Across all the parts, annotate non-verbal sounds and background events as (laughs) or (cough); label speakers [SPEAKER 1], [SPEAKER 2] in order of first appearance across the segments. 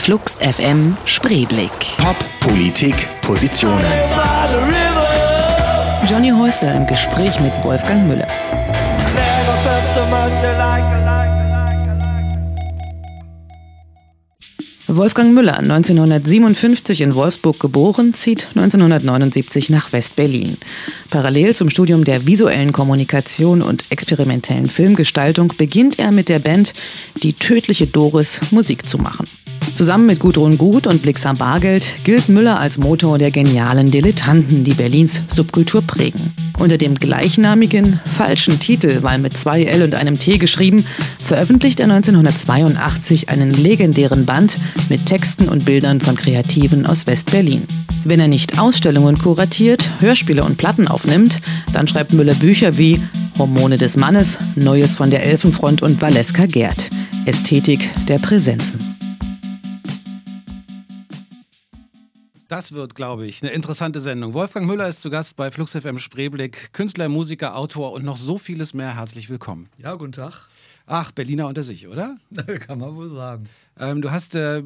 [SPEAKER 1] Flux FM Spreeblick.
[SPEAKER 2] Pop, Politik, Positionen.
[SPEAKER 3] Johnny Häusler im Gespräch mit Wolfgang Müller. Wolfgang Müller, 1957 in Wolfsburg geboren, zieht 1979 nach West-Berlin. Parallel zum Studium der visuellen Kommunikation und experimentellen Filmgestaltung beginnt er mit der Band Die tödliche Doris Musik zu machen. Zusammen mit Gudrun Gut und Blixer Bargeld gilt Müller als Motor der genialen Dilettanten, die Berlins Subkultur prägen. Unter dem gleichnamigen, falschen Titel, weil mit zwei L und einem T geschrieben, veröffentlicht er 1982 einen legendären Band mit Texten und Bildern von Kreativen aus West-Berlin. Wenn er nicht Ausstellungen kuratiert, Hörspiele und Platten aufnimmt, dann schreibt Müller Bücher wie Hormone des Mannes, Neues von der Elfenfront und Valeska Gerd. Ästhetik der Präsenzen.
[SPEAKER 4] Das wird, glaube ich, eine interessante Sendung. Wolfgang Müller ist zu Gast bei Flux FM Spreeblick. Künstler, Musiker, Autor und noch so vieles mehr. Herzlich willkommen.
[SPEAKER 5] Ja, guten Tag.
[SPEAKER 4] Ach, Berliner unter sich, oder? (laughs)
[SPEAKER 5] Kann man wohl sagen.
[SPEAKER 4] Ähm, du hast, äh,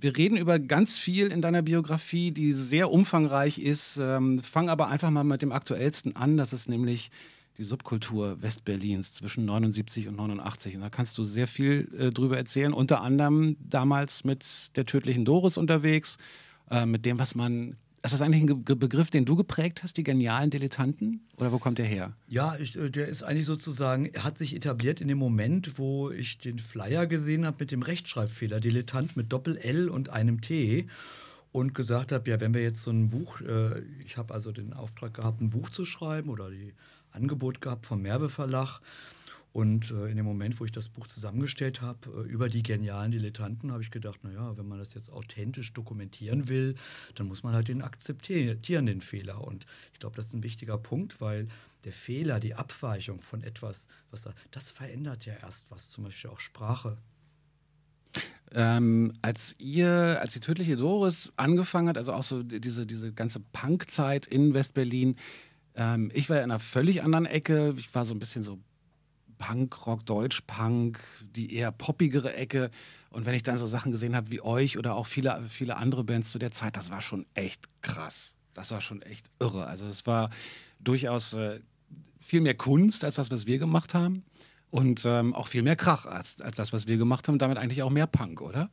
[SPEAKER 4] wir reden über ganz viel in deiner Biografie, die sehr umfangreich ist. Ähm, fang aber einfach mal mit dem aktuellsten an. Das ist nämlich die Subkultur Westberlins zwischen 79 und 89. Und da kannst du sehr viel äh, drüber erzählen. Unter anderem damals mit der tödlichen Doris unterwegs äh, mit dem, was man. Ist das eigentlich ein Begriff, den du geprägt hast, die genialen Dilettanten? Oder wo kommt der her?
[SPEAKER 5] Ja, ich, äh, der ist eigentlich sozusagen, hat sich etabliert in dem Moment, wo ich den Flyer gesehen habe mit dem Rechtschreibfehler, Dilettant mit Doppel-L und einem T und gesagt habe, ja, wenn wir jetzt so ein Buch, äh, ich habe also den Auftrag gehabt, ein Buch zu schreiben oder die Angebot gehabt vom Merbe Verlag und äh, in dem Moment, wo ich das Buch zusammengestellt habe, äh, über die genialen Dilettanten, habe ich gedacht, naja, wenn man das jetzt authentisch dokumentieren will, dann muss man halt den akzeptieren, den Fehler. Und ich glaube, das ist ein wichtiger Punkt, weil der Fehler, die Abweichung von etwas, was das verändert ja erst was, zum Beispiel auch Sprache.
[SPEAKER 4] Ähm, als ihr, als die tödliche Doris angefangen hat, also auch so diese, diese ganze Punkzeit in Westberlin, ähm, ich war ja in einer völlig anderen Ecke. Ich war so ein bisschen so Punkrock, Deutschpunk, die eher poppigere Ecke. Und wenn ich dann so Sachen gesehen habe wie euch oder auch viele, viele andere Bands zu der Zeit, das war schon echt krass. Das war schon echt irre. Also es war durchaus äh, viel mehr Kunst als das, was wir gemacht haben. Und ähm, auch viel mehr Krach als, als das, was wir gemacht haben. Damit eigentlich auch mehr Punk, oder?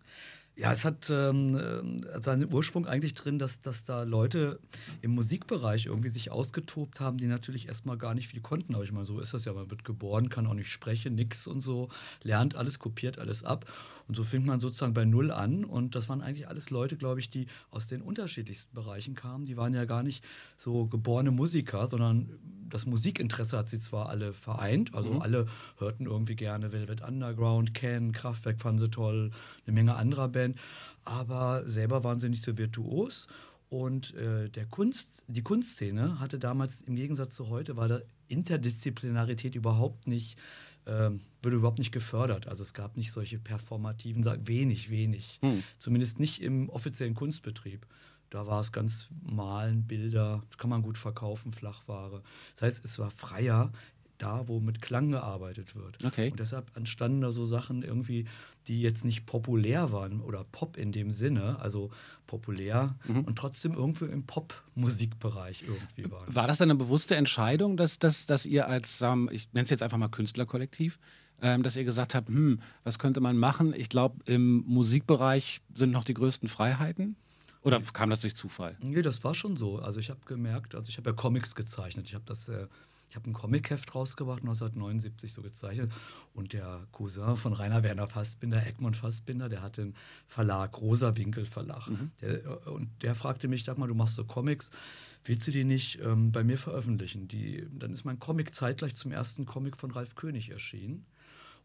[SPEAKER 5] Ja, es hat ähm, äh, seinen Ursprung eigentlich drin, dass, dass da Leute im Musikbereich irgendwie sich ausgetobt haben, die natürlich erstmal gar nicht viel konnten. Aber ich meine, so ist das ja. Man wird geboren, kann auch nicht sprechen, nix und so, lernt alles, kopiert alles ab. Und so fängt man sozusagen bei Null an. Und das waren eigentlich alles Leute, glaube ich, die aus den unterschiedlichsten Bereichen kamen. Die waren ja gar nicht so geborene Musiker, sondern das Musikinteresse hat sie zwar alle vereint. Also mhm. alle hörten irgendwie gerne Velvet Underground, Ken, Kraftwerk fanden sie toll, eine Menge anderer. Band, aber selber waren sie nicht so virtuos. Und äh, der Kunst, die Kunstszene hatte damals im Gegensatz zu heute, war da Interdisziplinarität überhaupt nicht, äh, wurde überhaupt nicht gefördert. Also es gab nicht solche performativen, wenig, wenig. Hm. Zumindest nicht im offiziellen Kunstbetrieb. Da war es ganz Malen, Bilder, kann man gut verkaufen, Flachware. Das heißt, es war freier da, wo mit Klang gearbeitet wird.
[SPEAKER 4] Okay.
[SPEAKER 5] Und deshalb entstanden da so Sachen irgendwie, die jetzt nicht populär waren oder Pop in dem Sinne, also populär mhm. und trotzdem irgendwie im Pop-Musikbereich irgendwie waren.
[SPEAKER 4] War das eine bewusste Entscheidung, dass, dass, dass ihr als, ähm, ich nenne es jetzt einfach mal Künstlerkollektiv, ähm, dass ihr gesagt habt, hm, was könnte man machen? Ich glaube, im Musikbereich sind noch die größten Freiheiten. Oder kam das durch Zufall?
[SPEAKER 5] Nee, das war schon so. Also ich habe gemerkt, also ich habe ja Comics gezeichnet. Ich habe das äh, ich habe ein Comicheft rausgebracht, 1979 so gezeichnet. Und der Cousin von Rainer Werner Fassbinder, Egmont Fassbinder, der hat den Verlag, Rosa Winkel Verlag. Mhm. Der, und der fragte mich, sag mal, du machst so Comics, willst du die nicht ähm, bei mir veröffentlichen? Die, dann ist mein Comic zeitgleich zum ersten Comic von Ralf König erschienen.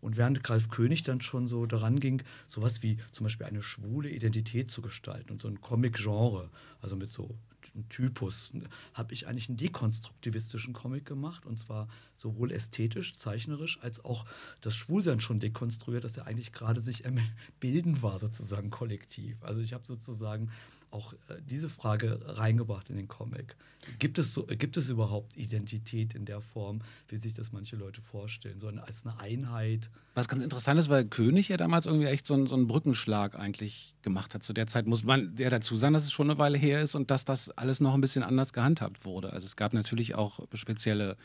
[SPEAKER 5] Und während Ralf König dann schon so daran ging, sowas wie zum Beispiel eine schwule Identität zu gestalten und so ein Comic-Genre, also mit so ein Typus, habe ich eigentlich einen dekonstruktivistischen Comic gemacht und zwar sowohl ästhetisch, zeichnerisch, als auch das Schwulsein schon dekonstruiert, dass er eigentlich gerade sich (laughs) bilden war, sozusagen kollektiv. Also ich habe sozusagen auch äh, diese Frage reingebracht in den Comic. Gibt es, so, gibt es überhaupt Identität in der Form, wie sich das manche Leute vorstellen, sondern als eine Einheit?
[SPEAKER 4] Was ganz interessant ist, weil König ja damals irgendwie echt so einen, so einen Brückenschlag eigentlich gemacht hat. Zu der Zeit muss man ja dazu sagen, dass es schon eine Weile her ist und dass das alles noch ein bisschen anders gehandhabt wurde. Also es gab natürlich auch spezielle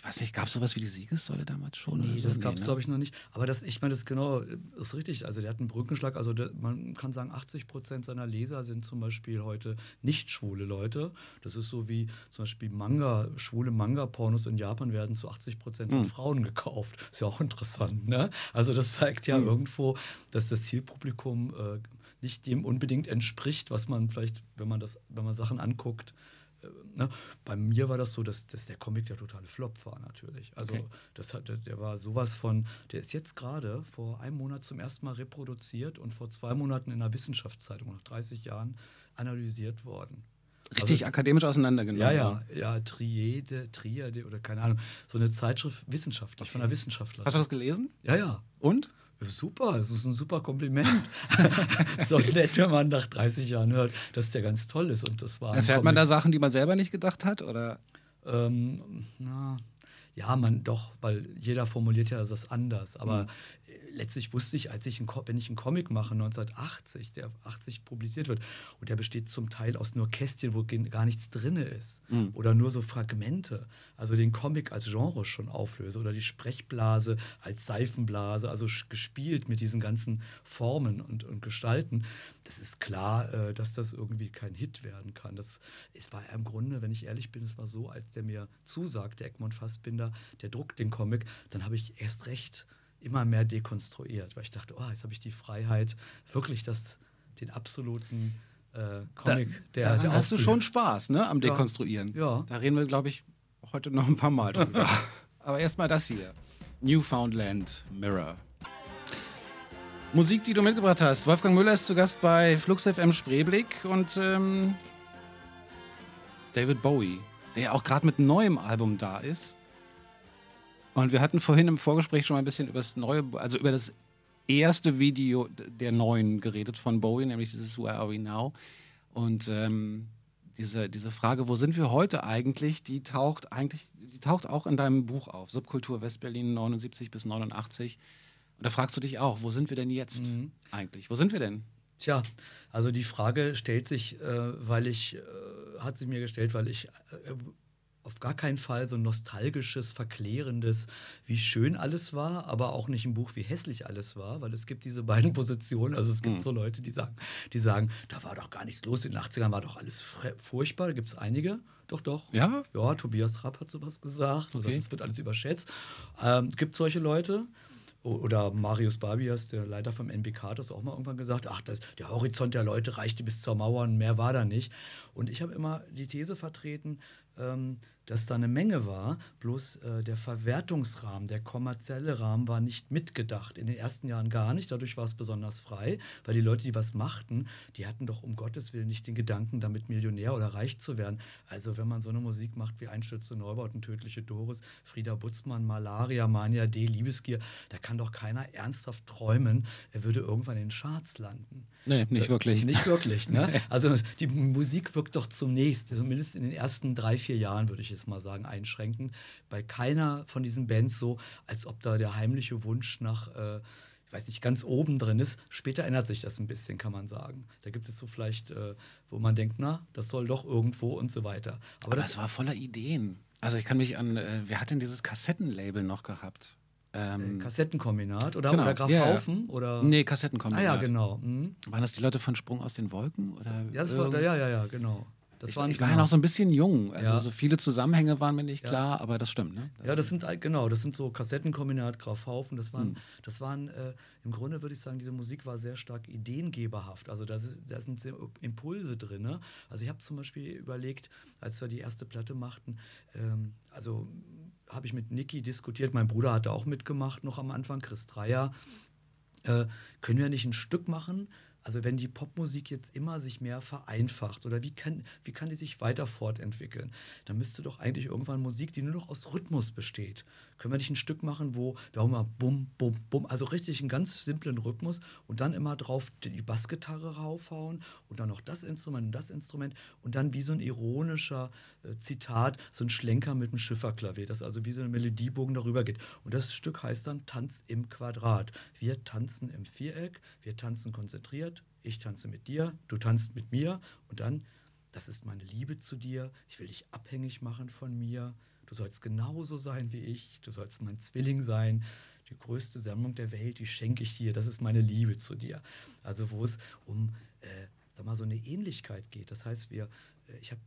[SPEAKER 4] ich weiß nicht, gab es sowas wie die Siegessäule damals schon?
[SPEAKER 5] Nee, so? das gab es, nee, ne? glaube ich, noch nicht. Aber das, ich meine, das genau ist richtig. Also der hat einen Brückenschlag. Also der, man kann sagen, 80 Prozent seiner Leser sind zum Beispiel heute nicht schwule Leute. Das ist so wie zum Beispiel Manga, schwule Manga-Pornos in Japan werden zu 80 Prozent von hm. Frauen gekauft. Ist ja auch interessant, ne? Also das zeigt ja hm. irgendwo, dass das Zielpublikum äh, nicht dem unbedingt entspricht, was man vielleicht, wenn man das, wenn man Sachen anguckt, ne? Bei mir war das so, dass, dass der Comic der totale Flop war natürlich. Also okay. das hat, der war sowas von, der ist jetzt gerade vor einem Monat zum ersten Mal reproduziert und vor zwei Monaten in einer Wissenschaftszeitung nach 30 Jahren analysiert worden.
[SPEAKER 4] Richtig also, akademisch auseinandergenommen.
[SPEAKER 5] Ja, ja, ja, Triade, Triade oder keine Ahnung. So eine Zeitschrift wissenschaftlich, okay. von einer Wissenschaftlerin.
[SPEAKER 4] Hast du das gelesen?
[SPEAKER 5] Ja, ja.
[SPEAKER 4] Und?
[SPEAKER 5] Super, es ist ein super Kompliment. (laughs) so nett, wenn man nach 30 Jahren hört, dass der ganz toll ist. Und das war
[SPEAKER 4] Erfährt man da Sachen, die man selber nicht gedacht hat? Oder?
[SPEAKER 5] Ähm, na, ja, man doch, weil jeder formuliert ja das anders. Aber mhm letztlich wusste ich, als ich ein, wenn ich einen Comic mache, 1980, der 80 publiziert wird, und der besteht zum Teil aus nur Kästchen, wo gar nichts drin ist, mhm. oder nur so Fragmente, also den Comic als Genre schon auflöse, oder die Sprechblase als Seifenblase, also gespielt mit diesen ganzen Formen und, und Gestalten, das ist klar, äh, dass das irgendwie kein Hit werden kann. Das, es war im Grunde, wenn ich ehrlich bin, es war so, als der mir zusagt, der Egmont Fassbinder, der druckt den Comic, dann habe ich erst recht immer mehr dekonstruiert, weil ich dachte, oh, jetzt habe ich die Freiheit, wirklich das, den absoluten äh, Comic,
[SPEAKER 4] da, der, der hast du schon Spaß, ne, am Dekonstruieren.
[SPEAKER 5] Ja. ja.
[SPEAKER 4] Da reden wir, glaube ich, heute noch ein paar Mal drüber. (laughs) Aber erstmal das hier. Newfoundland Mirror. Musik, die du mitgebracht hast. Wolfgang Müller ist zu Gast bei Flux FM Spreeblick und ähm, David Bowie, der auch gerade mit einem neuen Album da ist. Und wir hatten vorhin im Vorgespräch schon mal ein bisschen über das neue, also über das erste Video der neuen geredet von Bowie, nämlich dieses Where Are We Now? Und ähm, diese, diese Frage, wo sind wir heute eigentlich, die taucht eigentlich, die taucht auch in deinem Buch auf, Subkultur Westberlin 79 bis 89. Und da fragst du dich auch, wo sind wir denn jetzt mhm. eigentlich? Wo sind wir denn?
[SPEAKER 5] Tja, also die Frage stellt sich, äh, weil ich, äh, hat sie mir gestellt, weil ich äh, auf gar keinen Fall so ein nostalgisches, verklärendes, wie schön alles war, aber auch nicht ein Buch, wie hässlich alles war, weil es gibt diese beiden (laughs) Positionen. Also es gibt mhm. so Leute, die sagen, die sagen, da war doch gar nichts los, in den 80ern war doch alles furchtbar. Da gibt es einige. Doch, doch.
[SPEAKER 4] Ja?
[SPEAKER 5] Ja, Tobias Rapp hat sowas gesagt. Okay. Das wird alles überschätzt. Ähm, gibt solche Leute. Oder Marius Barbias, der Leiter vom NBK, hat das auch mal irgendwann gesagt, ach, das, der Horizont der Leute reichte bis zur Mauer und mehr war da nicht. Und ich habe immer die These vertreten, ähm, dass da eine Menge war, bloß äh, der Verwertungsrahmen, der kommerzielle Rahmen war nicht mitgedacht. In den ersten Jahren gar nicht, dadurch war es besonders frei, weil die Leute, die was machten, die hatten doch um Gottes Willen nicht den Gedanken, damit Millionär oder reich zu werden. Also wenn man so eine Musik macht wie Einstürze Neubauten, Tödliche Doris, Frieda Butzmann, Malaria, Mania D, Liebesgier, da kann doch keiner ernsthaft träumen, er würde irgendwann in den Charts landen.
[SPEAKER 4] Nee, nicht wirklich.
[SPEAKER 5] Äh, nicht wirklich. Ne? (laughs) Also die Musik wirkt doch zunächst, zumindest in den ersten drei, vier Jahren, würde ich jetzt mal sagen, einschränken. Bei keiner von diesen Bands so, als ob da der heimliche Wunsch nach, äh, ich weiß nicht, ganz oben drin ist. Später ändert sich das ein bisschen, kann man sagen. Da gibt es so vielleicht, äh, wo man denkt, na, das soll doch irgendwo und so weiter.
[SPEAKER 4] Aber, Aber das, das war voller Ideen. Also ich kann mich an, äh, wer hat denn dieses Kassettenlabel noch gehabt?
[SPEAKER 5] Ähm, äh, Kassettenkombinat oder, genau. oder Graf ja, Haufen? Oder?
[SPEAKER 4] Nee, Kassettenkombinat.
[SPEAKER 5] Ah ja, genau. Mhm.
[SPEAKER 4] Waren das die Leute von Sprung aus den Wolken? Oder
[SPEAKER 5] ja, das war, ja, ja, ja, genau.
[SPEAKER 4] Das ich, waren, ich war genau. ja noch so ein bisschen jung, also ja. so viele Zusammenhänge waren mir nicht klar, ja. aber das stimmt, ne?
[SPEAKER 5] Das ja, das sind genau, das sind so Kassettenkombinat, Grafhaufen, das waren, hm. das waren äh, im Grunde würde ich sagen, diese Musik war sehr stark ideengeberhaft. Also da, da sind Impulse drin. Ne? Also ich habe zum Beispiel überlegt, als wir die erste Platte machten, ähm, also habe ich mit Niki diskutiert, mein Bruder hatte auch mitgemacht noch am Anfang, Chris Dreier. Äh, können wir nicht ein Stück machen, Also wenn die Popmusik jetzt immer sich mehr vereinfacht oder wie kann, wie kann die sich weiter fortentwickeln, dann müsste doch eigentlich irgendwann Musik, die nur noch aus Rhythmus besteht. Können wir nicht ein Stück machen, wo wir auch mal bum, bum, bum, also richtig einen ganz simplen Rhythmus und dann immer drauf die Bassgitarre raufhauen und dann noch das Instrument und das Instrument und dann wie so ein ironischer äh, Zitat, so ein Schlenker mit dem Schifferklavier, das also wie so ein Melodiebogen darüber geht. Und das Stück heißt dann Tanz im Quadrat. Wir tanzen im Viereck, wir tanzen konzentriert, ich tanze mit dir, du tanzt mit mir und dann, das ist meine Liebe zu dir, ich will dich abhängig machen von mir, du sollst genauso sein wie ich, du sollst mein Zwilling sein, die größte Sammlung der Welt, die schenke ich dir, das ist meine Liebe zu dir. Also wo es um, äh, sag mal, so eine Ähnlichkeit geht. Das heißt, wir, äh, ich habe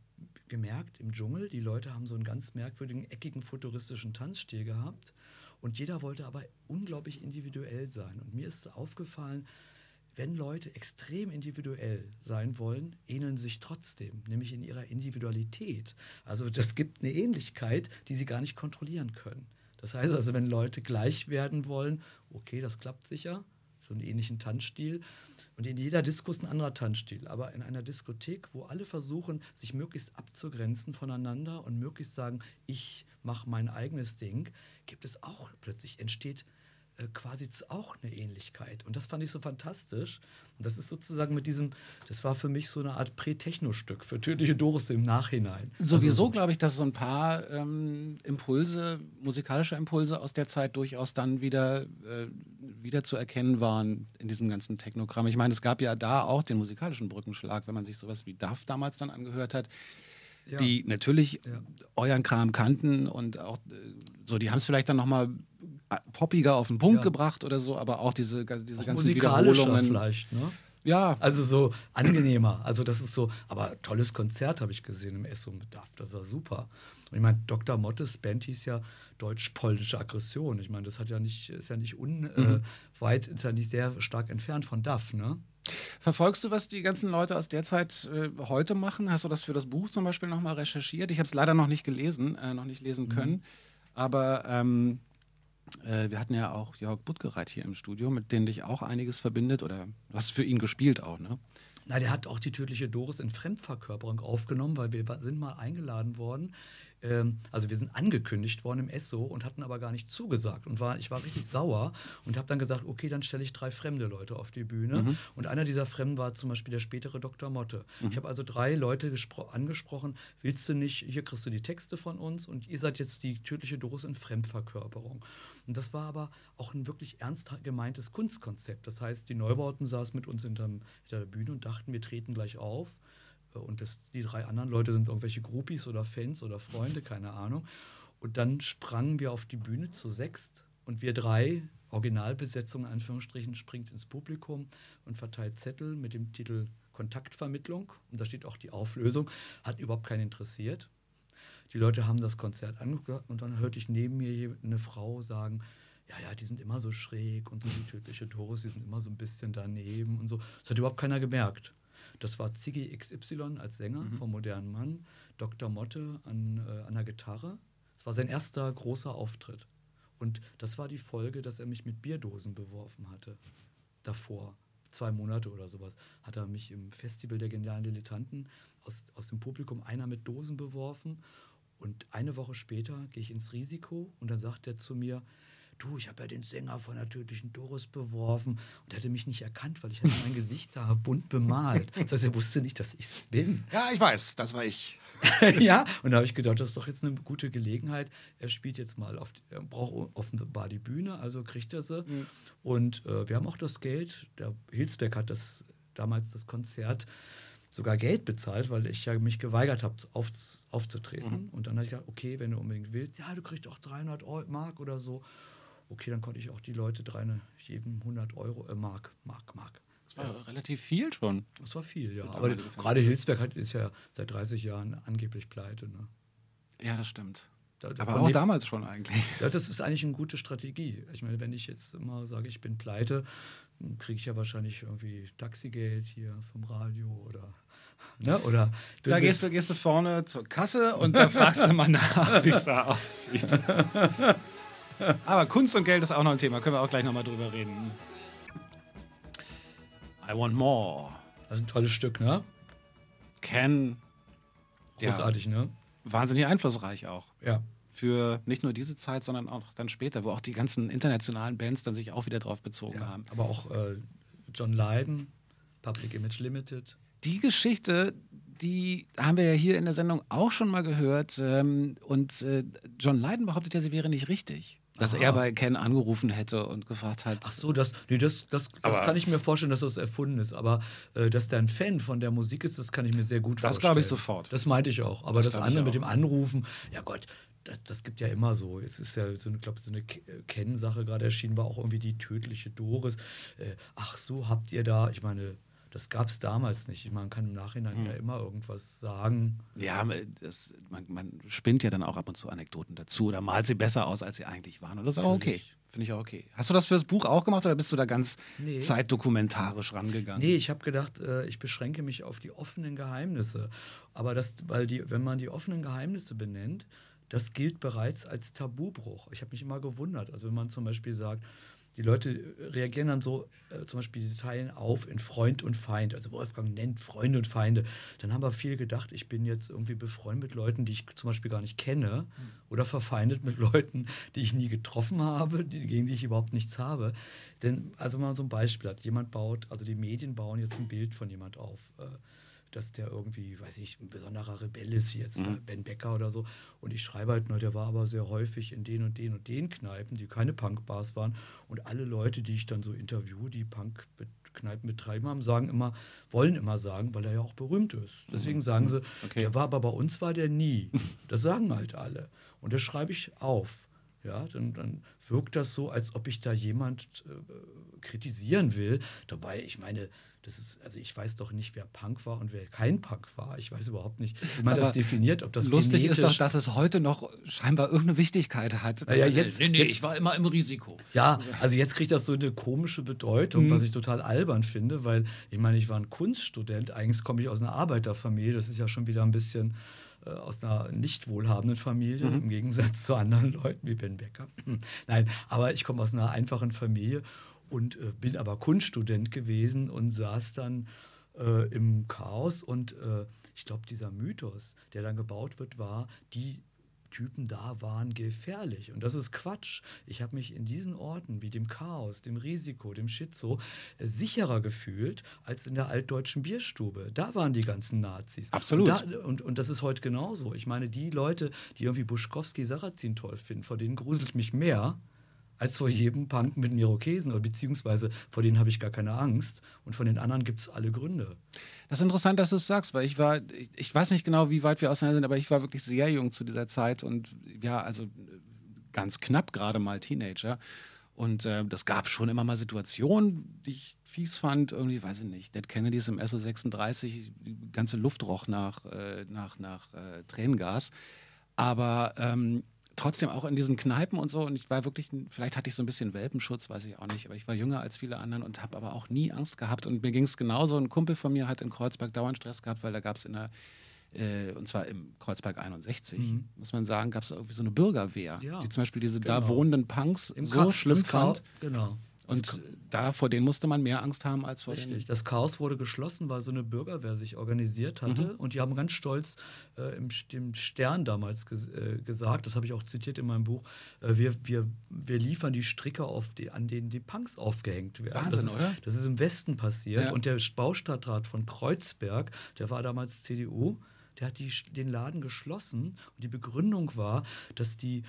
[SPEAKER 5] gemerkt im Dschungel, die Leute haben so einen ganz merkwürdigen, eckigen, futuristischen Tanzstil gehabt und jeder wollte aber unglaublich individuell sein. Und mir ist aufgefallen, wenn Leute extrem individuell sein wollen, ähneln sich trotzdem, nämlich in ihrer Individualität. Also das gibt eine Ähnlichkeit, die sie gar nicht kontrollieren können. Das heißt also, wenn Leute gleich werden wollen, okay, das klappt sicher, so einen ähnlichen Tanzstil. Und in jeder Disco ist ein anderer Tanzstil. Aber in einer Diskothek, wo alle versuchen, sich möglichst abzugrenzen voneinander und möglichst sagen, ich mache mein eigenes Ding, gibt es auch plötzlich, entsteht äh, quasi auch eine Ähnlichkeit. Und das fand ich so fantastisch. Und das ist sozusagen mit diesem, das war für mich so eine Art Prä-Techno-Stück für Tödliche Doris im Nachhinein.
[SPEAKER 4] Sowieso also, glaube ich, dass so ein paar ähm, Impulse, musikalische Impulse aus der Zeit durchaus dann wieder, äh, wieder zu erkennen waren in diesem ganzen Technogramm. Ich meine, es gab ja da auch den musikalischen Brückenschlag, wenn man sich sowas wie Duff damals dann angehört hat. Ja. Die natürlich ja. euren Kram kannten und auch äh, so, die haben es vielleicht dann nochmal poppiger auf den Punkt ja. gebracht oder so, aber auch diese, diese auch ganzen Wiederholungen.
[SPEAKER 5] vielleicht, ne? Ja. Also so angenehmer. Also das ist so, aber tolles Konzert habe ich gesehen im Esso mit Duff. Das war super. Und ich meine, Dr. Mottes Band hieß ja deutsch-polnische Aggression. Ich meine, das hat ja nicht, ist ja nicht unweit, mhm. äh, ist ja nicht sehr stark entfernt von Duff, ne?
[SPEAKER 4] Verfolgst du, was die ganzen Leute aus der Zeit äh, heute machen? Hast du das für das Buch zum Beispiel nochmal recherchiert? Ich habe es leider noch nicht gelesen, äh, noch nicht lesen mhm. können. Aber ähm, äh, wir hatten ja auch Jörg Buttgereit hier im Studio, mit dem dich auch einiges verbindet oder du hast für ihn gespielt auch, ne?
[SPEAKER 5] Na, der hat auch die tödliche Doris in Fremdverkörperung aufgenommen, weil wir sind mal eingeladen worden ähm, also wir sind angekündigt worden im Esso und hatten aber gar nicht zugesagt. Und war, ich war richtig sauer und habe dann gesagt, okay, dann stelle ich drei fremde Leute auf die Bühne. Mhm. Und einer dieser Fremden war zum Beispiel der spätere Dr. Motte. Mhm. Ich habe also drei Leute angesprochen, willst du nicht, hier kriegst du die Texte von uns und ihr seid jetzt die tödliche Doris in Fremdverkörperung. Und das war aber auch ein wirklich ernst gemeintes Kunstkonzept. Das heißt, die Neubauten saßen mit uns hinterm, hinter der Bühne und dachten, wir treten gleich auf. Und das, die drei anderen Leute sind irgendwelche Groupies oder Fans oder Freunde, keine Ahnung. Und dann sprangen wir auf die Bühne zu sechst und wir drei, Originalbesetzung in Anführungsstrichen, springt ins Publikum und verteilt Zettel mit dem Titel Kontaktvermittlung. Und da steht auch die Auflösung. Hat überhaupt keinen interessiert. Die Leute haben das Konzert angeguckt und dann hörte ich neben mir eine Frau sagen, ja, ja, die sind immer so schräg und so die tödliche Doris, die sind immer so ein bisschen daneben und so. Das hat überhaupt keiner gemerkt. Das war Ziggy XY als Sänger mhm. vom modernen Mann, Dr. Motte an, äh, an der Gitarre. Es war sein erster großer Auftritt. Und das war die Folge, dass er mich mit Bierdosen beworfen hatte. Davor, zwei Monate oder sowas, hat er mich im Festival der genialen Dilettanten aus, aus dem Publikum einer mit Dosen beworfen. Und eine Woche später gehe ich ins Risiko und dann sagt er zu mir, du, ich habe ja den Sänger von der tödlichen Doris beworfen und er hatte mich nicht erkannt, weil ich hatte mein Gesicht da (laughs) bunt bemalt. Das heißt, er wusste nicht, dass ich es bin.
[SPEAKER 4] Ja, ich weiß, das war ich. (laughs)
[SPEAKER 5] ja, und da habe ich gedacht, das ist doch jetzt eine gute Gelegenheit. Er spielt jetzt mal, auf, er braucht offenbar die Bühne, also kriegt er sie. Mhm. Und äh, wir haben auch das Geld, der Hilsberg hat das damals das Konzert sogar Geld bezahlt, weil ich ja mich geweigert habe, auf, aufzutreten. Mhm. Und dann habe ich gesagt, okay, wenn du unbedingt willst, ja, du kriegst auch 300 Mark oder so okay, dann konnte ich auch die Leute drei, jedem 100 Euro, äh, Mark, Mark, Mark.
[SPEAKER 4] Das war ja. relativ viel schon.
[SPEAKER 5] Das war viel, ja. Aber gerade Hilsberg hat, ist ja seit 30 Jahren angeblich pleite. Ne?
[SPEAKER 4] Ja, das stimmt. Da, Aber auch damals schon eigentlich.
[SPEAKER 5] Ja, das ist eigentlich eine gute Strategie. Ich meine, wenn ich jetzt immer sage, ich bin pleite, kriege ich ja wahrscheinlich irgendwie Taxigeld hier vom Radio oder. Ne? oder
[SPEAKER 4] da gehst du, gehst du vorne zur Kasse und da fragst du mal nach, (laughs) wie es da aussieht. (laughs) Aber Kunst und Geld ist auch noch ein Thema, können wir auch gleich nochmal drüber reden. I Want More.
[SPEAKER 5] Das ist ein tolles Stück, ne?
[SPEAKER 4] Ken.
[SPEAKER 5] Großartig, ne?
[SPEAKER 4] Wahnsinnig einflussreich auch.
[SPEAKER 5] Ja.
[SPEAKER 4] Für nicht nur diese Zeit, sondern auch dann später, wo auch die ganzen internationalen Bands dann sich auch wieder drauf bezogen
[SPEAKER 5] ja.
[SPEAKER 4] haben.
[SPEAKER 5] Aber auch äh, John Lydon, Public Image Limited.
[SPEAKER 4] Die Geschichte, die haben wir ja hier in der Sendung auch schon mal gehört. Ähm, und äh, John Lydon behauptet ja, sie wäre nicht richtig. Dass
[SPEAKER 5] Aha.
[SPEAKER 4] er bei Ken angerufen hätte und gefragt hat.
[SPEAKER 5] Ach so, das, nee, das, das, das kann ich mir vorstellen, dass das erfunden ist. Aber äh, dass der ein Fan von der Musik ist, das kann ich mir sehr gut
[SPEAKER 4] Das
[SPEAKER 5] vorstellen.
[SPEAKER 4] glaube ich sofort.
[SPEAKER 5] Das meinte ich auch. Aber
[SPEAKER 4] Das
[SPEAKER 5] das, andere mit dem Anrufen, ja Gott, das, das gibt ja immer so. Es ist ja so, eine- ich glaube, so eine Ke- Ken-Sache gerade erschienen, war auch irgendwie die tödliche Doris. Äh, ach so, habt ihr da, ich meine, das gab es damals nicht. Man kann im Nachhinein
[SPEAKER 4] Hm.
[SPEAKER 5] ja immer irgendwas sagen.
[SPEAKER 4] Ja, das, man, man spinnt ja dann auch ab und zu Anekdoten dazu oder malt sie besser aus, als sie eigentlich waren. Und das ist auch okay. Finde ich auch okay. Hast du das fürs Buch auch gemacht oder bist du da ganz
[SPEAKER 5] Nee.
[SPEAKER 4] zeitdokumentarisch rangegangen?
[SPEAKER 5] Nee, ich habe gedacht, äh, ich beschränke mich auf die offenen Geheimnisse. Aber das, weil die, wenn man die offenen Geheimnisse benennt, das gilt bereits als Tabubruch. Ich habe mich immer gewundert. Also wenn man zum Beispiel sagt, die Leute reagieren dann so, äh, zum Beispiel, sie teilen auf in Freund und Feind. Also Wolfgang nennt Freunde und Feinde. Dann haben wir viel gedacht, ich bin jetzt irgendwie befreundet mit Leuten, die ich zum Beispiel gar nicht kenne oder verfeindet mit Leuten, die ich nie getroffen habe, die, gegen die ich überhaupt nichts habe. Denn, also wenn man so ein Beispiel hat, jemand baut, also die Medien bauen jetzt ein Bild von jemand auf. Äh, dass der irgendwie, weiß ich, ein besonderer Rebell ist, jetzt äh, Ben Becker oder so. Und ich schreibe halt nur, der war aber sehr häufig in den und den und den Kneipen, die keine Punkbars waren. Und alle Leute, die ich dann so interviewe, die Punk-Kneipen betreiben haben, sagen immer, wollen immer sagen, weil er ja auch berühmt ist. Deswegen sagen sie,
[SPEAKER 4] Okay.
[SPEAKER 5] der war aber bei uns war der nie. Das sagen halt alle. Und das schreibe ich auf. Ja, dann, dann wirkt das so, als ob ich da jemand äh, kritisieren will. Dabei, ich meine, das ist, also ich weiß doch nicht, wer Punk war und wer kein Punk war. Ich weiß überhaupt nicht, wie man das definiert, ob das
[SPEAKER 4] Lustig ist doch, dass es heute noch scheinbar irgendeine Wichtigkeit hat.
[SPEAKER 5] Ja, ja,
[SPEAKER 4] Dass-
[SPEAKER 5] jetzt-
[SPEAKER 4] nee, nee,
[SPEAKER 5] jetzt-
[SPEAKER 4] ich war immer im Risiko.
[SPEAKER 5] Ja, also jetzt kriegt das so eine komische Bedeutung,
[SPEAKER 4] Mhm.
[SPEAKER 5] was ich total albern finde, weil ich meine, ich war ein Kunststudent, eigentlich komme ich aus einer Arbeiterfamilie, das ist ja schon wieder ein bisschen äh, aus einer nicht wohlhabenden Familie,
[SPEAKER 4] Mhm.
[SPEAKER 5] im Gegensatz zu anderen Leuten wie Ben Becker. Nein, aber ich komme aus einer einfachen Familie und äh, bin aber Kunststudent gewesen und saß dann äh, im Chaos und äh, ich glaube, dieser Mythos, der dann gebaut wird, war, die Typen da waren gefährlich. Und das ist Quatsch. Ich habe mich in diesen Orten wie dem Chaos, dem Risiko, dem Schizo äh, sicherer gefühlt als in der altdeutschen Bierstube. Da waren die ganzen Nazis.
[SPEAKER 4] Absolut.
[SPEAKER 5] Und, da, und, und das ist heute genauso. Ich meine, die Leute, die irgendwie Buschkowski Sarrazin toll finden, vor denen gruselt mich mehr als vor jedem Punk mit Irokesen oder beziehungsweise vor denen habe ich gar keine Angst und von den anderen gibt es alle Gründe.
[SPEAKER 4] Das ist interessant, dass du es sagst, weil ich war, ich, ich weiß nicht genau, wie weit wir auseinander sind, aber ich war wirklich sehr jung zu dieser Zeit und ja, also ganz knapp gerade mal Teenager. Und äh, das gab schon immer mal Situationen, die ich fies fand. Irgendwie, weiß ich nicht, Dead Kennedys im SO36, die ganze Luft roch nach, äh, nach, nach äh, Tränengas. Aber ähm, trotzdem auch in diesen Kneipen und so. Und ich war wirklich, vielleicht hatte ich so ein bisschen Welpenschutz, weiß ich auch nicht. Aber ich war jünger als viele anderen und habe aber auch nie Angst gehabt. Und mir ging es genauso. Ein Kumpel von mir hat in Kreuzberg dauernd Stress gehabt, weil da gab es in der, äh, und zwar im Kreuzberg 61,
[SPEAKER 5] Mhm.
[SPEAKER 4] muss man sagen, gab es irgendwie so eine Bürgerwehr,
[SPEAKER 5] Ja,
[SPEAKER 4] die zum Beispiel diese da
[SPEAKER 5] genau.
[SPEAKER 4] wohnenden Punks
[SPEAKER 5] Im
[SPEAKER 4] so
[SPEAKER 5] Cha-
[SPEAKER 4] schlimm
[SPEAKER 5] Cha-
[SPEAKER 4] fand.
[SPEAKER 5] Genau.
[SPEAKER 4] Und da vor denen musste man mehr Angst haben als vor
[SPEAKER 5] Richtig.
[SPEAKER 4] den.
[SPEAKER 5] Das Chaos wurde geschlossen, weil so eine Bürgerwehr sich organisiert hatte. Und die haben ganz stolz äh, im, dem Stern damals ges äh, gesagt, das habe ich auch zitiert in meinem Buch, äh, wir, wir, wir liefern die Stricke, auf die, an denen die Punks aufgehängt werden.
[SPEAKER 4] Wahnsinn,
[SPEAKER 5] das ist,
[SPEAKER 4] oder?
[SPEAKER 5] Das ist im Westen passiert.
[SPEAKER 4] Ja.
[SPEAKER 5] Und der Baustadtrat von Kreuzberg, der war damals CDU, der hat die, den Laden geschlossen und die Begründung war, dass die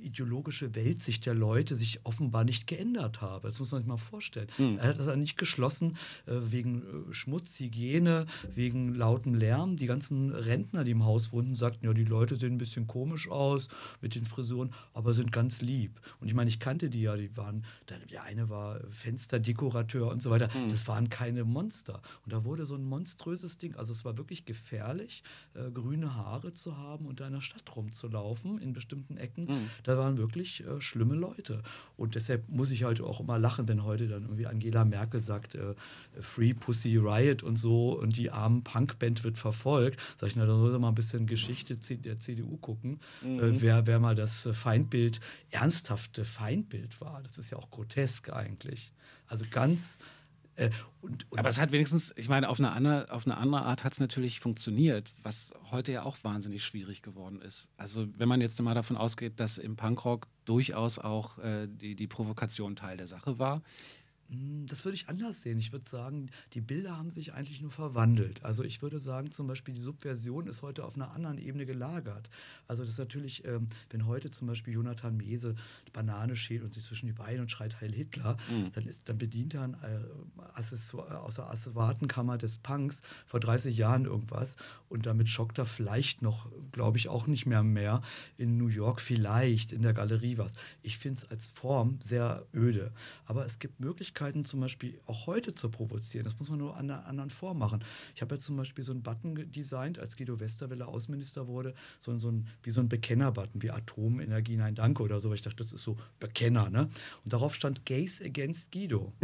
[SPEAKER 5] ideologische Weltsicht der Leute sich offenbar nicht geändert habe. Das muss man sich mal vorstellen. Er hat das nicht geschlossen äh, wegen äh, Schmutz, Hygiene, wegen lautem Lärm. Die ganzen Rentner, die im Haus wohnten, sagten, ja, die Leute sehen ein bisschen komisch aus mit den Frisuren, aber sind ganz lieb. Und ich meine, ich kannte die ja, die waren, der eine war Fensterdekorateur und so weiter. Das waren keine Monster. Und da wurde so ein monströses Ding, also es war wirklich gefährlich, äh, grüne Haare zu haben und da in der Stadt rumzulaufen, in bestimmten Ecken. Da waren wirklich äh, schlimme Leute. Und deshalb muss ich halt auch immer lachen, wenn heute dann irgendwie Angela Merkel sagt, äh, Free Pussy Riot und so und die armen Punkband wird verfolgt. Sag ich, na, da soll mal ein bisschen Geschichte der CDU gucken, äh, wer, wer mal das äh, Feindbild, ernsthafte Feindbild war. Das ist ja auch grotesk eigentlich. Also ganz Äh, und, und
[SPEAKER 4] Aber es hat wenigstens, ich meine, auf eine andere, auf eine andere Art hat es natürlich funktioniert, was heute ja auch wahnsinnig schwierig geworden ist. Also wenn man jetzt mal davon ausgeht, dass im Punkrock durchaus auch äh, die, die Provokation Teil der Sache war,
[SPEAKER 5] Das würde ich anders sehen. Ich würde sagen, die Bilder haben sich eigentlich nur verwandelt. Also ich würde sagen, zum Beispiel die Subversion ist heute auf einer anderen Ebene gelagert. Also das ist natürlich, ähm, wenn heute zum Beispiel Jonathan Mese Banane schält und sich zwischen die Beine und schreit Heil Hitler, dann, ist, dann bedient er ein äh, Accessor- aus der Asservatenkammer des Punks vor 30 Jahren irgendwas und damit schockt er vielleicht noch, glaube ich, auch nicht mehr mehr in New York vielleicht in der Galerie was. Ich finde es als Form sehr öde. Aber es gibt Möglichkeiten, zum Beispiel auch heute zu provozieren. Das muss man nur an anderen Form machen. Ich habe ja zum Beispiel so einen Button designt, als Guido Westerwelle Außenminister wurde, so, so ein, wie so ein Bekenner-Button, wie Atomenergie, nein, danke oder so. weil Ich dachte, das ist so Bekenner. Ne? Und darauf stand Gays Against Guido. (laughs)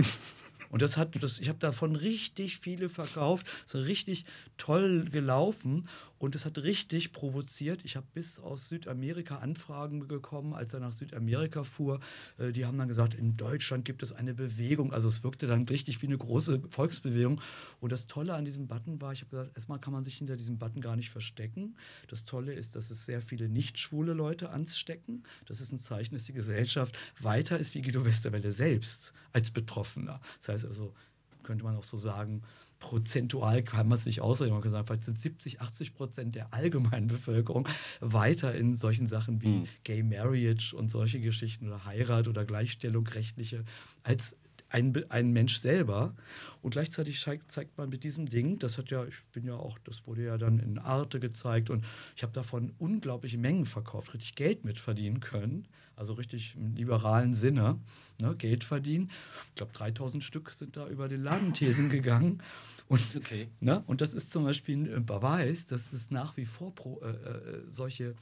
[SPEAKER 5] Und das hat, das, ich habe davon richtig viele verkauft, so richtig toll gelaufen und es hat richtig provoziert. Ich habe bis aus Südamerika Anfragen bekommen, als er nach Südamerika fuhr. Äh, Die haben dann gesagt, in Deutschland gibt es eine Bewegung. Also es wirkte dann richtig wie eine große Volksbewegung. Und das Tolle an diesem Button war, ich habe gesagt, erstmal kann man sich hinter diesem Button gar nicht verstecken. Das Tolle ist, dass es sehr viele nicht schwule Leute anstecken. Das ist ein Zeichen, dass die Gesellschaft weiter ist wie Guido Westerwelle selbst als Betroffener. Das heißt also, könnte man auch so sagen, prozentual kann man es nicht ausrechnen. Man kann sagen, vielleicht sind 70, 80 Prozent der allgemeinen Bevölkerung weiter in solchen Sachen wie Gay Marriage und solche Geschichten oder Heirat oder Gleichstellung rechtliche als ein, ein Mensch selber. Und gleichzeitig zeigt, zeigt man mit diesem Ding, das hat ja, ich bin ja auch, das wurde ja dann in Arte gezeigt und ich habe davon unglaubliche Mengen verkauft, richtig Geld mit verdienen können. Also richtig im liberalen Sinne, ne, Geld verdienen. Ich glaube, 3000 Stück sind da über den Ladenthesen gegangen. Und,
[SPEAKER 4] Okay.
[SPEAKER 5] ne, und das ist zum Beispiel ein Beweis, dass es nach wie vor pro, äh, äh, solche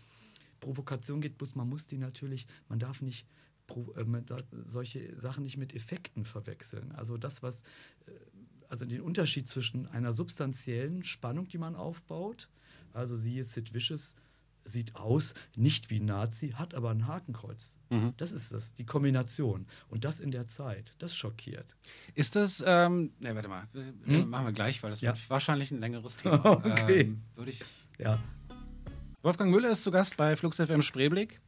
[SPEAKER 5] Provokationen gibt. Bloß man muss die natürlich, man darf nicht pro- äh, man darf solche Sachen nicht mit Effekten verwechseln. Also das, was, äh, also den Unterschied zwischen einer substanziellen Spannung, die man aufbaut, also siehe Sid Vicious, sieht aus nicht wie ein Nazi, hat aber ein Hakenkreuz. Das ist das, die Kombination. Und das in der Zeit, das schockiert.
[SPEAKER 4] Ist das, ähm, ne, warte mal, äh,
[SPEAKER 5] Hm?
[SPEAKER 4] machen wir gleich, weil das
[SPEAKER 5] Ja.
[SPEAKER 4] wird wahrscheinlich ein längeres (laughs) Thema.
[SPEAKER 5] Okay.
[SPEAKER 4] Ähm, würde ich.
[SPEAKER 5] Ja.
[SPEAKER 4] Wolfgang Müller ist zu Gast bei Flux FM Spreeblick.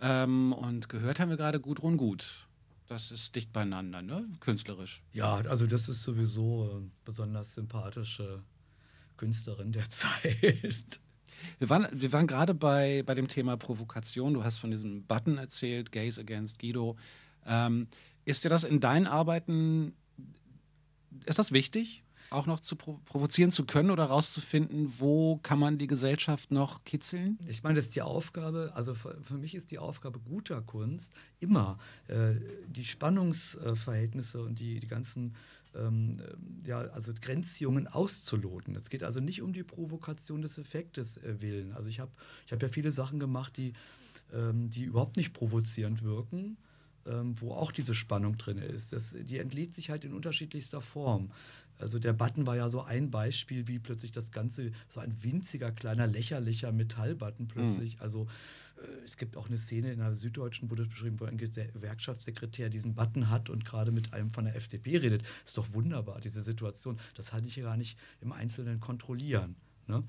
[SPEAKER 4] Ähm, und gehört haben wir gerade Gudrun Gut. Das ist dicht beieinander, ne? Künstlerisch.
[SPEAKER 5] Ja, also das ist sowieso eine besonders sympathische Künstlerin der (laughs) Zeit.
[SPEAKER 4] Wir waren, wir waren gerade bei, bei dem Thema Provokation. Du hast von diesem Button erzählt, Gays Against Guido. Ähm, ist dir das in deinen Arbeiten, ist das wichtig, auch noch zu provo provozieren zu können oder rauszufinden, wo kann man die Gesellschaft noch kitzeln?
[SPEAKER 5] Ich meine, das ist die Aufgabe, also für, für mich ist die Aufgabe guter Kunst immer äh, die Spannungsverhältnisse und die, die ganzen ähm, äh, ja, also Grenzziehungen auszuloten. Es geht also nicht um die Provokation des Effektes äh, willen. Also ich habe ich hab ja viele Sachen gemacht, die, ähm, die überhaupt nicht provozierend wirken. Ähm, wo auch diese Spannung drin ist. Das, die entlädt sich halt in unterschiedlichster Form. Also der Button war ja so ein Beispiel, wie plötzlich das Ganze, so ein winziger, kleiner, lächerlicher Metallbutton plötzlich. Also äh, es gibt auch eine Szene in der Süddeutschen, wurde beschrieben, wo ein Gewerkschaftssekretär diesen Button hat und gerade mit einem von der FDP redet. Ist doch wunderbar, diese Situation. Das kann ich ja gar nicht im Einzelnen kontrollieren. Ne?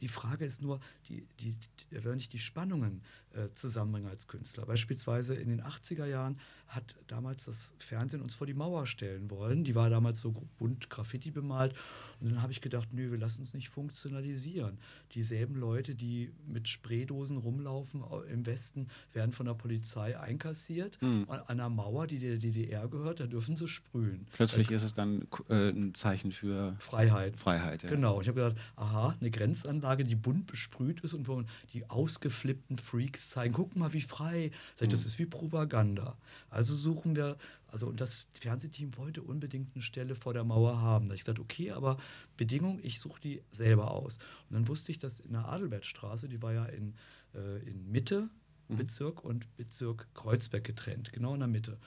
[SPEAKER 5] Die Frage ist nur, die, die, die, wenn ich die Spannungen äh, zusammenbringe als Künstler. Beispielsweise in den 80er Jahren hat damals das Fernsehen uns vor die Mauer stellen wollen. Die war damals so bunt Graffiti bemalt. Und dann habe ich gedacht, nö, wir lassen uns nicht funktionalisieren. Dieselben Leute, die mit Spraydosen rumlaufen au- im Westen, werden von der Polizei einkassiert. Und an einer Mauer, die der DDR gehört, da dürfen sie sprühen.
[SPEAKER 4] Plötzlich ist es dann äh, ein Zeichen für
[SPEAKER 5] Freiheit.
[SPEAKER 4] Freiheit. Ja.
[SPEAKER 5] Genau. Ich habe gedacht, aha, eine Grenzanlage, die bunt besprüht ist und wo die ausgeflippten Freaks zeigen, guck mal, wie frei. Sag das ist wie Propaganda. Also suchen wir, also und das Fernsehteam wollte unbedingt eine Stelle vor der Mauer haben. Da ich gesagt, okay, aber Bedingung, ich suche die selber aus. Und dann wusste ich, dass in der Adelbertstraße, die war ja in, äh, in Mitte Bezirk und Bezirk Kreuzberg getrennt, genau in der Mitte.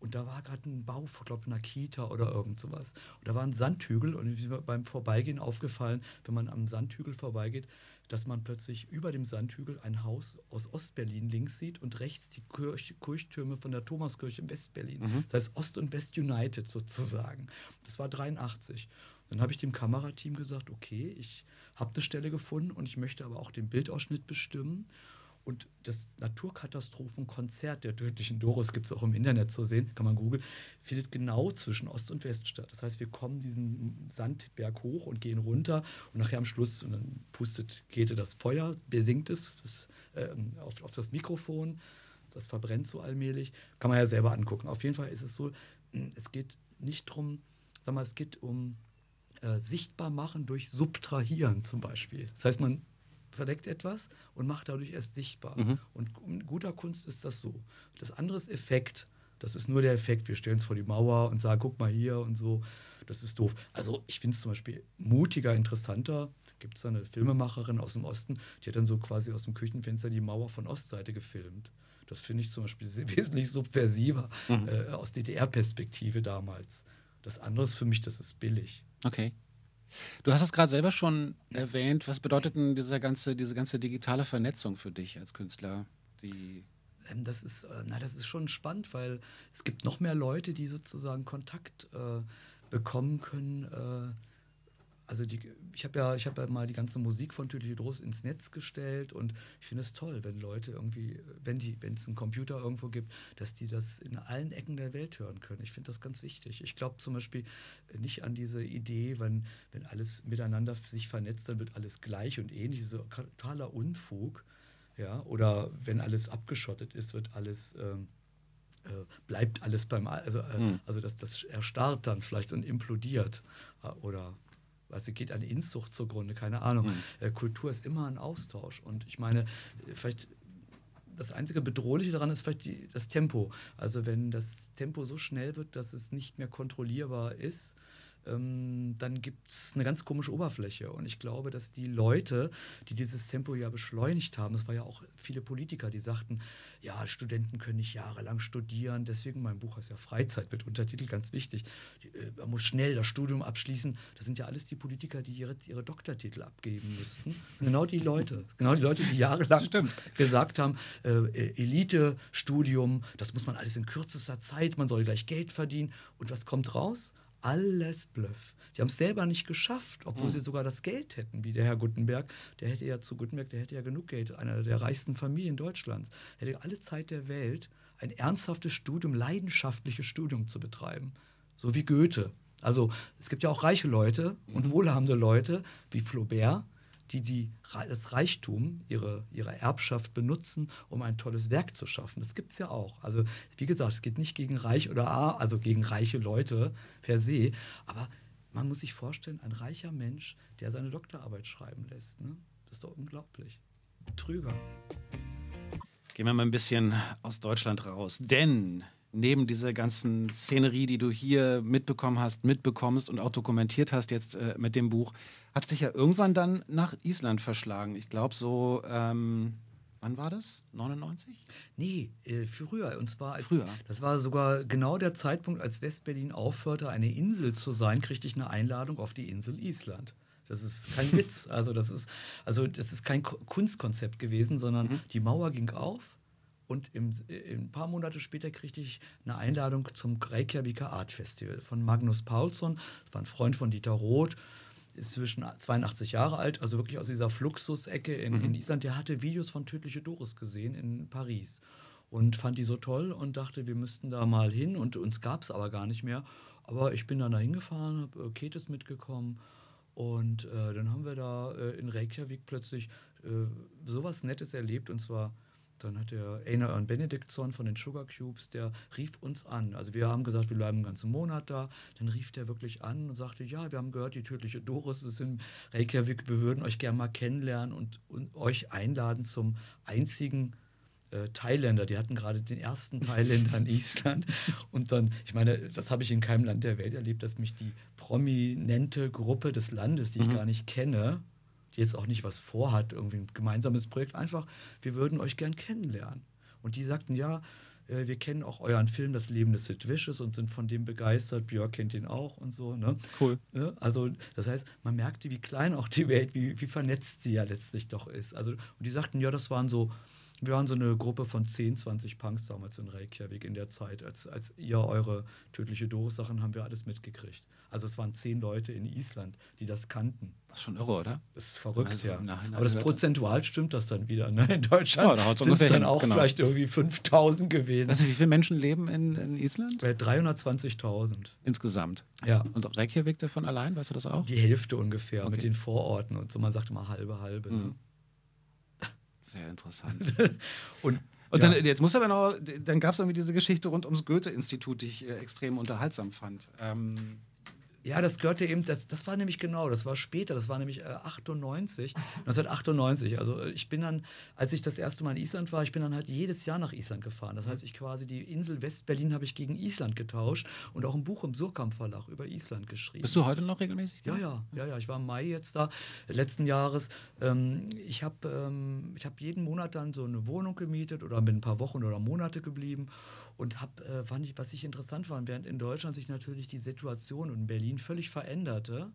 [SPEAKER 5] Und da war gerade ein Bau, ich glaube, einer Kita oder irgend sowas. Und da war ein Sandhügel und mir ist beim Vorbeigehen aufgefallen, wenn man am Sandhügel vorbeigeht, dass man plötzlich über dem Sandhügel ein Haus aus Ostberlin links sieht und rechts die Kirch, Kirchtürme von der Thomaskirche in Westberlin.
[SPEAKER 4] Mhm.
[SPEAKER 5] Das heißt Ost und West United sozusagen. Das war 83. Dann habe ich dem Kamerateam gesagt, okay, ich habe eine Stelle gefunden und ich möchte aber auch den Bildausschnitt bestimmen. Und das Naturkatastrophenkonzert der tödlichen Doris gibt es auch im Internet zu sehen, kann man googeln, findet genau zwischen Ost und West statt. Das heißt, wir kommen diesen Sandberg hoch und gehen runter und nachher am Schluss und dann pustet Käthe das Feuer, besingt es das, ähm, auf, auf das Mikrofon, das verbrennt so allmählich. Kann man ja selber angucken. Auf jeden Fall ist es so, es geht nicht darum, sag mal, es geht um äh, sichtbar machen durch Subtrahieren zum Beispiel. Das heißt, man verdeckt etwas und macht dadurch erst sichtbar.
[SPEAKER 4] Mhm.
[SPEAKER 5] Und in guter Kunst ist das so. Das andere ist Effekt. Das ist nur der Effekt. Wir stellen es vor die Mauer und sagen, guck mal hier und so. Das ist doof. Also ich finde es zum Beispiel mutiger, interessanter. Gibt es eine Filmemacherin aus dem Osten, die hat dann so quasi aus dem Küchenfenster die Mauer von Ostseite gefilmt. Das finde ich zum Beispiel (laughs) wesentlich subversiver
[SPEAKER 4] Mhm.
[SPEAKER 5] äh, aus DDR-Perspektive damals. Das andere ist für mich, das ist billig.
[SPEAKER 4] Okay. Du hast es gerade selber schon erwähnt. Was bedeutet denn diese ganze, diese ganze digitale Vernetzung für dich als Künstler? Die
[SPEAKER 5] Ähm, das ist, äh, na, das ist schon spannend, weil es gibt noch mehr Leute, die sozusagen Kontakt äh, bekommen können. Äh, also die, ich habe ja, ich habe ja mal die ganze Musik von Tödliche Droß ins Netz gestellt und ich finde es toll, wenn Leute irgendwie, wenn die, wenn es einen Computer irgendwo gibt, dass die das in allen Ecken der Welt hören können. Ich finde das ganz wichtig. Ich glaube zum Beispiel nicht an diese Idee, wenn, wenn alles miteinander sich vernetzt, dann wird alles gleich und ähnlich. So totaler Unfug. Ja, oder wenn alles abgeschottet ist, wird alles, ähm, äh, bleibt alles beim, Al- also, äh,
[SPEAKER 4] Hm.
[SPEAKER 5] also das, das erstarrt dann vielleicht und implodiert. Äh, oder was geht an Inzucht zugrunde, keine Ahnung.
[SPEAKER 4] Hm.
[SPEAKER 5] Äh, Kultur ist immer ein Austausch. Und ich meine, äh, vielleicht das einzige Bedrohliche daran ist vielleicht die, das Tempo. Also wenn das Tempo so schnell wird, dass es nicht mehr kontrollierbar ist, ähm, dann gibt es eine ganz komische Oberfläche. Und ich glaube, dass die Leute, die dieses Tempo ja beschleunigt haben, das war ja auch viele Politiker, die sagten, ja, Studenten können nicht jahrelang studieren, deswegen mein Buch heißt ja Freizeit mit Untertitel, ganz wichtig. Äh, man muss schnell das Studium abschließen. Das sind ja alles die Politiker, die ihre, ihre Doktortitel abgeben müssten. Das sind genau die Leute, genau die Leute, die jahrelang
[SPEAKER 4] Stimmt.
[SPEAKER 5] gesagt haben, äh, äh, Elite-Studium, das muss man alles in kürzester Zeit, man soll gleich Geld verdienen. Und was kommt raus? Alles Bluff. Die haben es selber nicht geschafft, obwohl
[SPEAKER 4] Mhm.
[SPEAKER 5] sie sogar das Geld hätten, wie der Herr Gutenberg. Der hätte ja zu Gutenberg, der hätte ja genug Geld, einer der reichsten Familien Deutschlands, hätte alle Zeit der Welt, ein ernsthaftes Studium, leidenschaftliches Studium zu betreiben. So wie Goethe. Also es gibt ja auch reiche Leute und wohlhabende Leute wie Flaubert, die, die das Reichtum, ihre, ihre Erbschaft benutzen, um ein tolles Werk zu schaffen. Das gibt es ja auch. Also, wie gesagt, es geht nicht gegen reich oder A, also gegen reiche Leute per se, aber man muss sich vorstellen, ein reicher Mensch, der seine Doktorarbeit schreiben lässt. Ne? Das ist doch unglaublich. Betrüger.
[SPEAKER 4] Gehen wir mal ein bisschen aus Deutschland raus. Denn neben dieser ganzen Szenerie, die du hier mitbekommen hast, mitbekommst und auch dokumentiert hast jetzt äh, mit dem Buch, hat sich ja irgendwann dann nach Island verschlagen. Ich glaube so, ähm, wann war das? 99?
[SPEAKER 5] Nee, äh, früher. Und zwar als,
[SPEAKER 4] Früher?
[SPEAKER 5] Das war sogar genau der Zeitpunkt, als Westberlin aufhörte, eine Insel zu sein, kriegte ich eine Einladung auf die Insel Island. Das ist kein (laughs) Witz. Also das ist, also das ist kein Ko- Kunstkonzept gewesen, sondern
[SPEAKER 4] Mhm.
[SPEAKER 5] die Mauer ging auf und im, äh, ein paar Monate später kriegte ich eine Einladung zum Reykjaviker Art Festival von Magnus Paulsson. Das war ein Freund von Dieter Roth ist zwischen 82 Jahre alt, also wirklich aus dieser Fluxus-Ecke in, in Island. Der hatte Videos von Tödliche Doris gesehen in Paris und fand die so toll und dachte, wir müssten da mal hin und uns gab es aber gar nicht mehr. Aber ich bin dann da hingefahren, habe äh, Ketes mitgekommen und äh, dann haben wir da äh, in Reykjavik plötzlich äh, sowas Nettes erlebt und zwar dann hat der Einar Örn Benediktsson von den Sugar Cubes, der rief uns an. Also wir haben gesagt, wir bleiben einen ganzen Monat da. Dann rief der wirklich an und sagte, ja, wir haben gehört, die tödliche Doris ist in Reykjavik, wir würden euch gerne mal kennenlernen und, und euch einladen zum einzigen äh, Thailänder. Die hatten gerade den ersten (laughs) Thailänder in Island. Und dann, ich meine, das habe ich in keinem Land der Welt erlebt, dass mich die prominente Gruppe des Landes, die ich
[SPEAKER 4] Mhm.
[SPEAKER 5] gar nicht kenne, jetzt auch nicht was vorhat, irgendwie ein gemeinsames Projekt, einfach, wir würden euch gern kennenlernen. Und die sagten, ja, äh, wir kennen auch euren Film Das Leben des Sid Vicious und sind von dem begeistert. Björk kennt ihn auch und so. Ne?
[SPEAKER 4] Cool.
[SPEAKER 5] Ne? Also das heißt, man merkte, wie klein auch die Welt, wie, wie vernetzt sie ja letztlich doch ist. Also, und die sagten, ja, das waren so, wir waren so eine Gruppe von 10, 20 Punks damals in Reykjavik in der Zeit. Als, als ihr eure tödliche Doris-Sachen haben wir alles mitgekriegt. Also es waren zehn Leute in Island, die das kannten.
[SPEAKER 4] Das ist schon irre, oder?
[SPEAKER 5] Das ist verrückt,
[SPEAKER 4] Also
[SPEAKER 5] ja. Aber das prozentual stimmt das dann wieder. Ne? In Deutschland
[SPEAKER 4] Ja,
[SPEAKER 5] sind es dann auch
[SPEAKER 4] genau.
[SPEAKER 5] vielleicht irgendwie 5000 gewesen.
[SPEAKER 4] Du, wie viele Menschen leben in, in Island?
[SPEAKER 5] Bei 320.000.
[SPEAKER 4] Insgesamt.
[SPEAKER 5] Ja.
[SPEAKER 4] Und Reykjavik davon allein, weißt du das auch?
[SPEAKER 5] Die Hälfte ungefähr mit
[SPEAKER 4] Okay.
[SPEAKER 5] den Vororten und so. Man sagt immer halbe, halbe. Ne?
[SPEAKER 4] Mhm. Sehr interessant. (laughs)
[SPEAKER 5] Und,
[SPEAKER 4] Und
[SPEAKER 5] ja.
[SPEAKER 4] dann, jetzt muss aber noch, dann gab es irgendwie diese Geschichte rund ums Goethe-Institut, die ich äh, extrem unterhaltsam fand. Ähm,
[SPEAKER 5] Ja, das gehörte eben, das, das war nämlich genau, das war später, das war nämlich äh, 98, 1998. Also äh, ich bin dann, als ich das erste Mal in Island war, ich bin dann halt jedes Jahr nach Island gefahren. Das heißt, ich quasi die Insel West-Berlin habe ich gegen Island getauscht und auch ein Buch im Surkamp Verlag über Island geschrieben.
[SPEAKER 4] bist du heute noch regelmäßig da?
[SPEAKER 5] Ja, ja, ja, ja. Ich war im Mai jetzt da, letzten Jahres. Ähm, ich habe ähm, ich hab jeden Monat dann so eine Wohnung gemietet oder bin ein paar Wochen oder Monate geblieben und habe, äh, fand ich, was ich interessant fand, während in Deutschland sich natürlich die Situation und in Berlin völlig veränderte,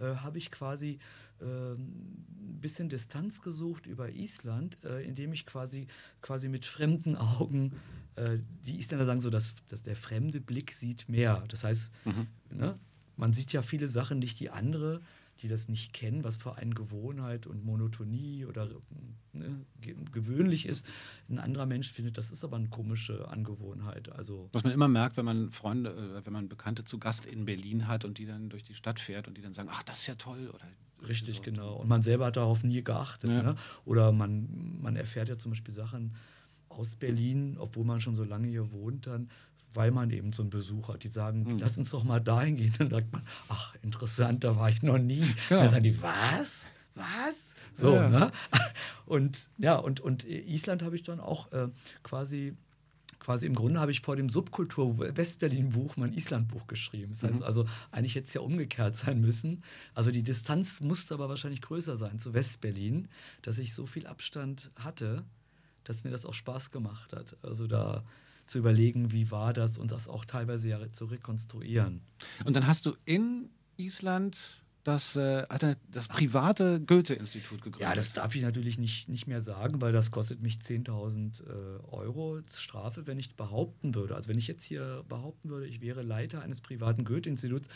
[SPEAKER 5] äh, habe ich quasi ähm, ein bisschen Distanz gesucht über Island, äh, indem ich quasi, quasi mit fremden Augen, äh, die Isländer sagen so, dass, dass der fremde Blick sieht mehr. Das heißt, ne, man sieht ja viele Sachen nicht, die andere, die das nicht kennen, was für eine Gewohnheit und Monotonie oder ne, ge gewöhnlich ist. Ein anderer Mensch findet, das ist aber eine komische Angewohnheit. Also
[SPEAKER 4] Was man immer merkt, wenn man Freunde, äh, wenn man Bekannte zu Gast in Berlin hat und die dann durch die Stadt fährt und die dann sagen, ach, das ist ja toll. Oder
[SPEAKER 5] Richtig,
[SPEAKER 4] so.
[SPEAKER 5] genau. Und man selber hat darauf nie geachtet.
[SPEAKER 4] Ja.
[SPEAKER 5] Ne? Oder man, man erfährt ja zum Beispiel Sachen aus Berlin, obwohl man schon so lange hier wohnt, dann, weil man eben so einen Besuch hat. Die sagen,
[SPEAKER 4] Mhm.
[SPEAKER 5] lass uns doch mal dahin gehen. Dann sagt man, ach, interessant, da war ich noch nie.
[SPEAKER 4] Genau.
[SPEAKER 5] Dann sagen die, was? Was? So,
[SPEAKER 4] Ja.
[SPEAKER 5] ne? (laughs) Und ja, und, und Island habe ich dann auch äh, quasi quasi im Grunde habe ich vor dem Subkultur Westberlin Buch mein Island Buch geschrieben. Das heißt
[SPEAKER 4] Mhm.
[SPEAKER 5] also, eigentlich hätte es ja umgekehrt sein müssen. Also die Distanz musste aber wahrscheinlich größer sein zu Westberlin, dass ich so viel Abstand hatte, dass mir das auch Spaß gemacht hat. Also da zu überlegen, wie war das und das auch teilweise ja zu rekonstruieren.
[SPEAKER 4] Und dann hast du in Island das, äh, das private Goethe-Institut gegründet.
[SPEAKER 5] Ja, das darf ich natürlich nicht, nicht mehr sagen, weil das kostet mich 10.000 äh, Euro Strafe, wenn ich behaupten würde. Also wenn ich jetzt hier behaupten würde, ich wäre Leiter eines privaten Goethe-Instituts,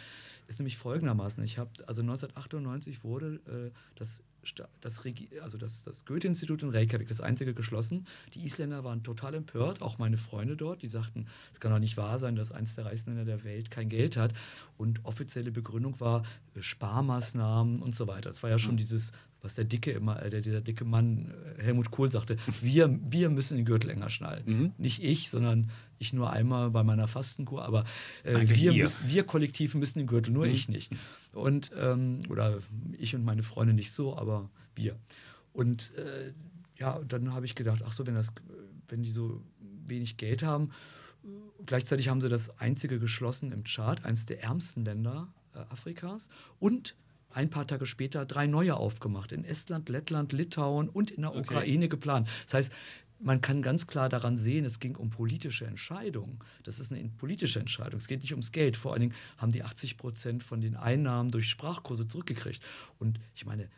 [SPEAKER 5] ist nämlich folgendermaßen. Ich habe, also 1998 wurde äh, das, das, also das, das Goethe-Institut in Reykjavik, das einzige geschlossen. Die Isländer waren total empört, auch meine Freunde dort, die sagten, es kann doch nicht wahr sein, dass eines der reichsten Länder der Welt kein Geld hat. Und offizielle Begründung war äh, Sparmaßnahmen und so weiter. Das war ja schon dieses, was der dicke immer, äh, der, dieser dicke Mann äh, Helmut Kohl sagte, wir, wir müssen den Gürtel enger schnallen.
[SPEAKER 4] Mhm.
[SPEAKER 5] Nicht ich, sondern ich nur einmal bei meiner Fastenkur, aber äh, wir. müssen, wir kollektiv müssen den Gürtel, nur
[SPEAKER 4] Mhm.
[SPEAKER 5] ich nicht. Und, ähm, oder ich und meine Freunde nicht so, aber wir. Und äh, ja, dann habe ich gedacht, ach so, wenn, das, wenn die so wenig Geld haben, äh, gleichzeitig haben sie das einzige geschlossen im Chart, eines der ärmsten Länder äh, Afrikas und ein paar Tage später drei neue aufgemacht. In Estland, Lettland, Litauen und in der
[SPEAKER 4] Okay.
[SPEAKER 5] Ukraine geplant. Das heißt, man kann ganz klar daran sehen, es ging um politische Entscheidungen. Das ist eine politische Entscheidung. Es geht nicht ums Geld. Vor allen Dingen haben die 80 Prozent von den Einnahmen durch Sprachkurse zurückgekriegt. Und ich meine,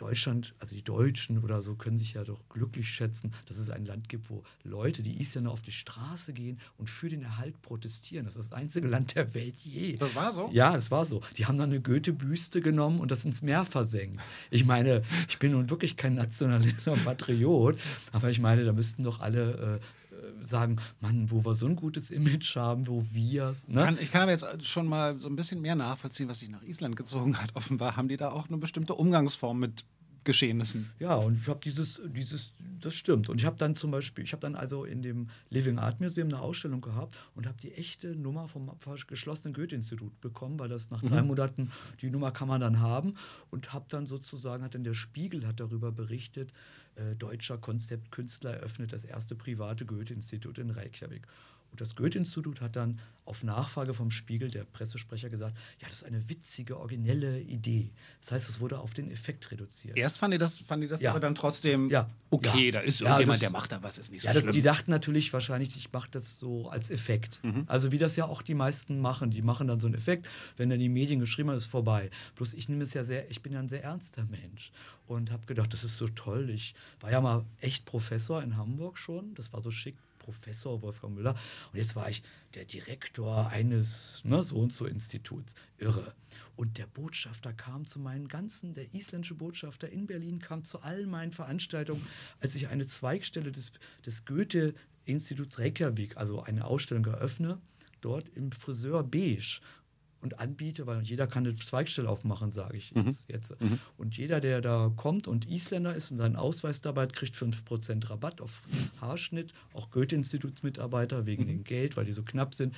[SPEAKER 5] Deutschland, also die Deutschen oder so, können sich ja doch glücklich schätzen, dass es ein Land gibt, wo Leute, die Isländer, auf die Straße gehen und für den Erhalt protestieren. Das ist das einzige Land der Welt je.
[SPEAKER 4] Das war so?
[SPEAKER 5] Ja, das war so. Die haben dann eine Goethe-Büste genommen und das ins Meer versenkt. Ich meine, ich bin nun wirklich kein Nationalist und Patriot, aber ich meine, da müssten doch alle äh, sagen, Mann, wo wir so ein gutes Image haben, wo wir, ne?
[SPEAKER 4] Kann, ich kann aber jetzt schon mal so ein bisschen mehr nachvollziehen, was sich nach Island gezogen hat. Offenbar haben die da auch eine bestimmte Umgangsform mit Geschehnissen.
[SPEAKER 5] Ja, und ich habe dieses, dieses, das stimmt. Und ich habe dann zum Beispiel, ich habe dann also in dem Living Art Museum eine Ausstellung gehabt und habe die echte Nummer vom geschlossenen Goethe-Institut bekommen, weil das nach drei Monaten, die Nummer kann man dann haben. Und habe dann sozusagen, hat dann der Spiegel hat darüber berichtet, äh, deutscher Konzeptkünstler eröffnet das erste private Goethe-Institut in Reykjavik. Und das Goethe-Institut hat dann auf Nachfrage vom Spiegel, der Pressesprecher, gesagt, ja, das ist eine witzige, originelle Idee. Das heißt, es wurde auf den Effekt reduziert.
[SPEAKER 4] Erst fand ich das, fand ich das
[SPEAKER 5] Ja.
[SPEAKER 4] aber dann trotzdem
[SPEAKER 5] Ja.
[SPEAKER 4] okay,
[SPEAKER 5] Ja.
[SPEAKER 4] da ist
[SPEAKER 5] Ja,
[SPEAKER 4] irgendjemand,
[SPEAKER 5] das-
[SPEAKER 4] der macht da was, ist nicht so
[SPEAKER 5] Ja, das,
[SPEAKER 4] schlimm.
[SPEAKER 5] die dachten natürlich wahrscheinlich, ich mache das so als Effekt.
[SPEAKER 4] Mhm.
[SPEAKER 5] Also wie das ja auch die meisten machen. Die machen dann so einen Effekt, wenn dann die Medien geschrieben haben, ist vorbei. Bloß ich nehme es ja sehr, ich bin ja ein sehr ernster Mensch und habe gedacht, das ist so toll. Ich war ja mal echt Professor in Hamburg schon. Das war so schick. Professor Wolfgang Müller. Und jetzt war ich der Direktor eines ne, so und so Instituts. Irre. Und der Botschafter kam zu meinen ganzen, der isländische Botschafter in Berlin kam zu all meinen Veranstaltungen, als ich eine Zweigstelle des, des Goethe-Instituts Reykjavik, also eine Ausstellung eröffne, dort im Friseur Beige und anbiete, weil jeder kann eine Zweigstelle aufmachen, sage ich jetzt. jetzt. Und jeder, der da kommt und Isländer ist und seinen Ausweis dabei hat, kriegt 5% Rabatt auf Haarschnitt, auch Goethe-Institutsmitarbeiter wegen dem Geld, weil die so knapp sind.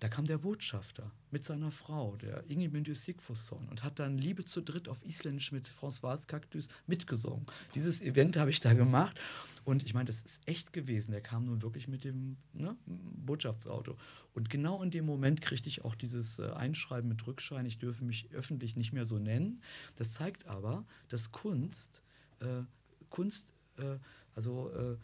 [SPEAKER 5] Da kam der Botschafter mit seiner Frau, der Ingemyndur Sigfusson, und hat dann Liebe zu dritt auf Isländisch mit Françoise Cactus mitgesungen. Dieses Event habe ich da gemacht und ich meine, das ist echt gewesen. Der kam nun wirklich mit dem ne, Botschaftsauto. Und genau in dem Moment kriegte ich auch dieses äh, Einschreiben mit Rückschein, ich dürfe mich öffentlich nicht mehr so nennen. Das zeigt aber, dass Kunst, äh, Kunst, äh, also äh,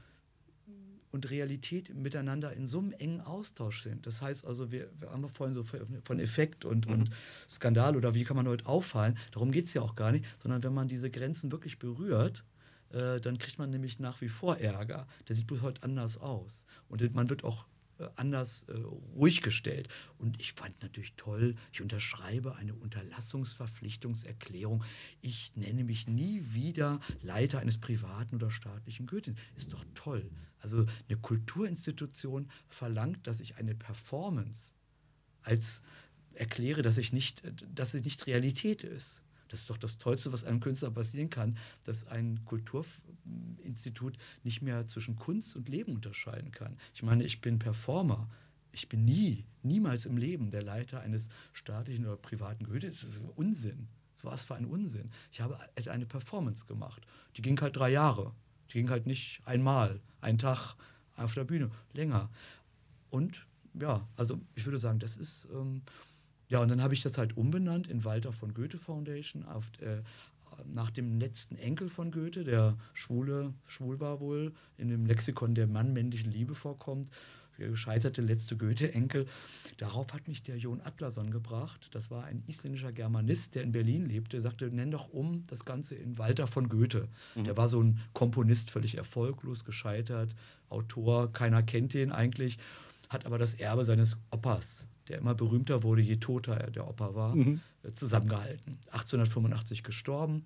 [SPEAKER 5] und Realität miteinander in so einem engen Austausch sind. Das heißt also, wir, wir haben vorhin so von Effekt und, und Skandal oder wie kann man heute auffallen, darum geht es ja auch gar nicht, sondern wenn man diese Grenzen wirklich berührt, äh, dann kriegt man nämlich nach wie vor Ärger. Der sieht bloß heute anders aus. Und man wird auch anders äh, ruhig gestellt. Und ich fand natürlich toll, ich unterschreibe eine Unterlassungsverpflichtungserklärung. Ich nenne mich nie wieder Leiter eines privaten oder staatlichen Goethe. Ist doch toll. Also eine Kulturinstitution verlangt, dass ich eine Performance als erkläre, dass ich nicht, dass sie nicht Realität ist. Das ist doch das Tollste, was einem Künstler passieren kann, dass ein Kulturinstitut nicht mehr zwischen Kunst und Leben unterscheiden kann. Ich meine, ich bin Performer. Ich bin nie, niemals im Leben der Leiter eines staatlichen oder privaten Goethe. Das ist Unsinn. Was für ein Unsinn. Ich habe halt eine Performance gemacht. Die ging halt drei Jahre. Die ging halt nicht einmal, einen Tag auf der Bühne, länger. Und ja, also ich würde sagen, das ist. Ähm, ja, und dann habe ich das halt umbenannt in Walter von Goethe Foundation auf, äh, nach dem letzten Enkel von Goethe, der schwule, schwul war wohl, in dem Lexikon der Mann-männlichen Liebe vorkommt. Der gescheiterte letzte Goethe-Enkel. Darauf hat mich der Jon Atlason gebracht. Das war ein isländischer Germanist, der in Berlin lebte. Er sagte, nenn doch um das Ganze in Walter von Goethe. Der war so ein Komponist, völlig erfolglos, gescheitert, Autor, keiner kennt ihn eigentlich, hat aber das Erbe seines Opas der immer berühmter wurde, je toter er der Opa war, äh, zusammengehalten. 1885 gestorben.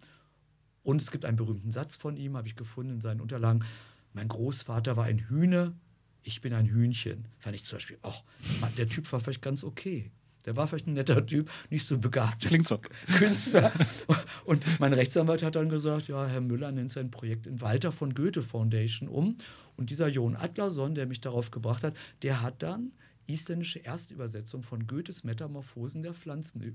[SPEAKER 5] Und es gibt einen berühmten Satz von ihm, habe ich gefunden in seinen Unterlagen. Mein Großvater war ein Hühne, ich bin ein Hühnchen. Fand ich zum Beispiel, ach, der Typ war vielleicht ganz okay. Der war vielleicht ein netter Typ, nicht so begabt.
[SPEAKER 4] Klingt so.
[SPEAKER 5] Künstler. Und mein Rechtsanwalt hat dann gesagt, ja, Herr Müller nennt sein Projekt in Walter von Goethe Foundation um. Und dieser Jon Atlason, der mich darauf gebracht hat, der hat dann isländische Erstübersetzung von Goethes Metamorphosen der Pflanzen äh,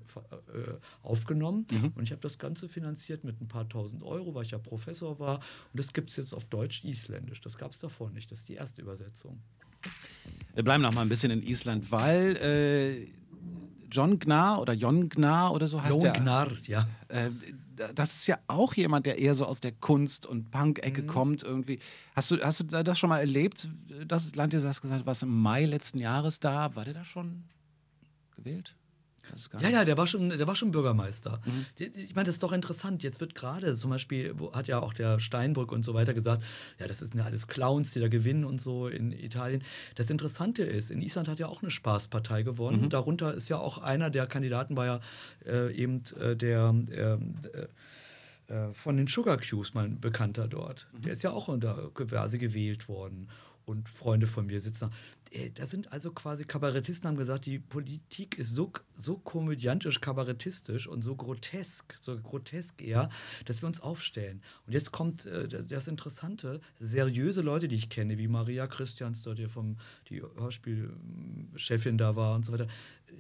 [SPEAKER 5] aufgenommen. Und ich habe das Ganze finanziert mit ein paar tausend Euro, weil ich ja Professor war. Und das gibt es jetzt auf Deutsch-Isländisch. Das gab es davor nicht. Das ist die erste Übersetzung.
[SPEAKER 4] Wir bleiben noch mal ein bisschen in Island, weil äh, John Gnar oder Jon Gnar oder so heißt
[SPEAKER 5] Jon. Gnar, ja.
[SPEAKER 4] Äh, das ist ja auch jemand, der eher so aus der Kunst- und Punk-Ecke
[SPEAKER 5] Mhm.
[SPEAKER 4] kommt irgendwie. Hast du, hast du das schon mal erlebt? Das Land, du hast gesagt, was im Mai letzten Jahres da. War der da schon gewählt?
[SPEAKER 5] Ja, ja, der war schon, der war schon Bürgermeister.
[SPEAKER 4] Mhm.
[SPEAKER 5] Ich meine, das ist doch interessant. Jetzt wird gerade zum Beispiel, hat ja auch der Steinbrück und so weiter gesagt, ja, das sind ja alles Clowns, die da gewinnen und so in Italien. Das Interessante ist, in Island hat ja auch eine Spaßpartei gewonnen.
[SPEAKER 4] Mhm.
[SPEAKER 5] Darunter ist ja auch einer der Kandidaten, war ja äh, eben äh, der. ähm, äh, äh, von den Sugar Cubes, mein Bekannter dort. Der ist ja auch unter quasi gewählt worden. Und Freunde von mir sitzen da. Äh, Da sind also quasi Kabarettisten, haben gesagt, die Politik ist so, so komödiantisch kabarettistisch und so grotesk, so grotesk eher, dass wir uns aufstellen. Und jetzt kommt äh, das Interessante, seriöse Leute, die ich kenne, wie Maria Christians dort, die, vom, die Hörspielchefin da war und so weiter,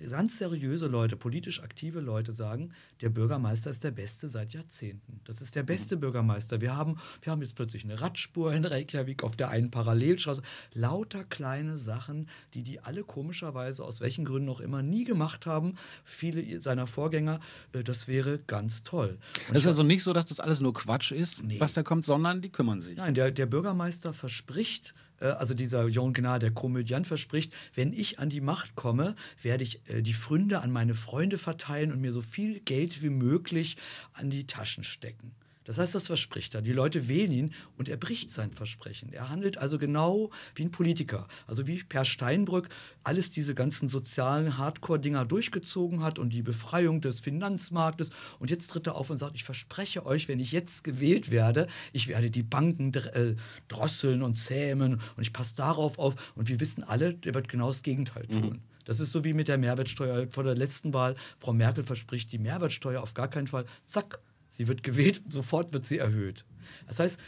[SPEAKER 5] ganz seriöse Leute, politisch aktive Leute sagen, der Bürgermeister ist der Beste seit Jahrzehnten. Das ist der
[SPEAKER 4] Mhm.
[SPEAKER 5] beste Bürgermeister. Wir haben, wir haben jetzt plötzlich eine Radspur in Reykjavik auf der einen Parallelstraße. Lauter kleine Sachen, die die alle komischerweise aus welchen Gründen auch immer nie gemacht haben. Viele seiner Vorgänger, äh, das wäre ganz toll. Und
[SPEAKER 4] Es ist also nicht so, dass das alles nur Quatsch ist,
[SPEAKER 5] Nee.
[SPEAKER 4] was da kommt, sondern die kümmern sich.
[SPEAKER 5] Nein, der, der Bürgermeister verspricht, also dieser Jon Gnad, der Komödiant verspricht, wenn ich an die Macht komme, werde ich äh, die Fründe an meine Freunde verteilen und mir so viel Geld wie möglich an die Taschen stecken. Das heißt, das verspricht er. Die Leute wählen ihn und er bricht sein Versprechen. Er handelt also genau wie ein Politiker. Also wie Per Steinbrück alles diese ganzen sozialen Hardcore-Dinger durchgezogen hat und die Befreiung des Finanzmarktes. Und jetzt tritt er auf und sagt, ich verspreche euch, wenn ich jetzt gewählt werde, ich werde die Banken äh, drosseln und zähmen und ich passe darauf auf. Und wir wissen alle, der wird genau das Gegenteil tun. Das ist so wie mit der Mehrwertsteuer vor der letzten Wahl. Frau Merkel verspricht die Mehrwertsteuer auf gar keinen Fall. Zack, sie wird gewählt und sofort wird sie erhöht. Das heißt,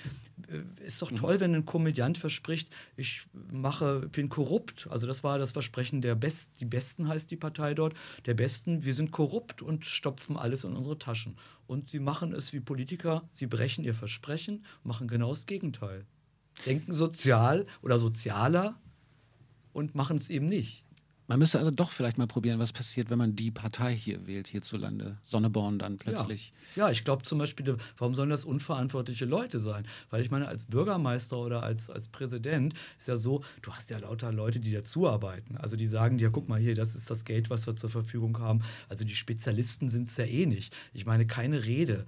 [SPEAKER 5] äh, ist doch toll, wenn ein Komödiant verspricht, ich mache, bin korrupt. Also das war das Versprechen der Best, die Besten heißt die Partei dort, der Besten, wir sind korrupt und stopfen alles in unsere Taschen. Und sie machen es wie Politiker, sie brechen ihr Versprechen, machen genau das Gegenteil. Denken sozial oder sozialer und machen es eben nicht.
[SPEAKER 4] Man müsste also doch vielleicht mal probieren, was passiert, wenn man die Partei hier wählt, hierzulande. Sonneborn dann plötzlich.
[SPEAKER 5] Ja, ja ich glaube zum Beispiel, warum sollen das unverantwortliche Leute sein? Weil ich meine, als Bürgermeister oder als, als Präsident ist ja so, du hast ja lauter Leute, die dazuarbeiten. Also die sagen dir, guck mal hier, das ist das Geld, was wir zur Verfügung haben. Also die Spezialisten sind es ja eh nicht. Ich meine, keine Rede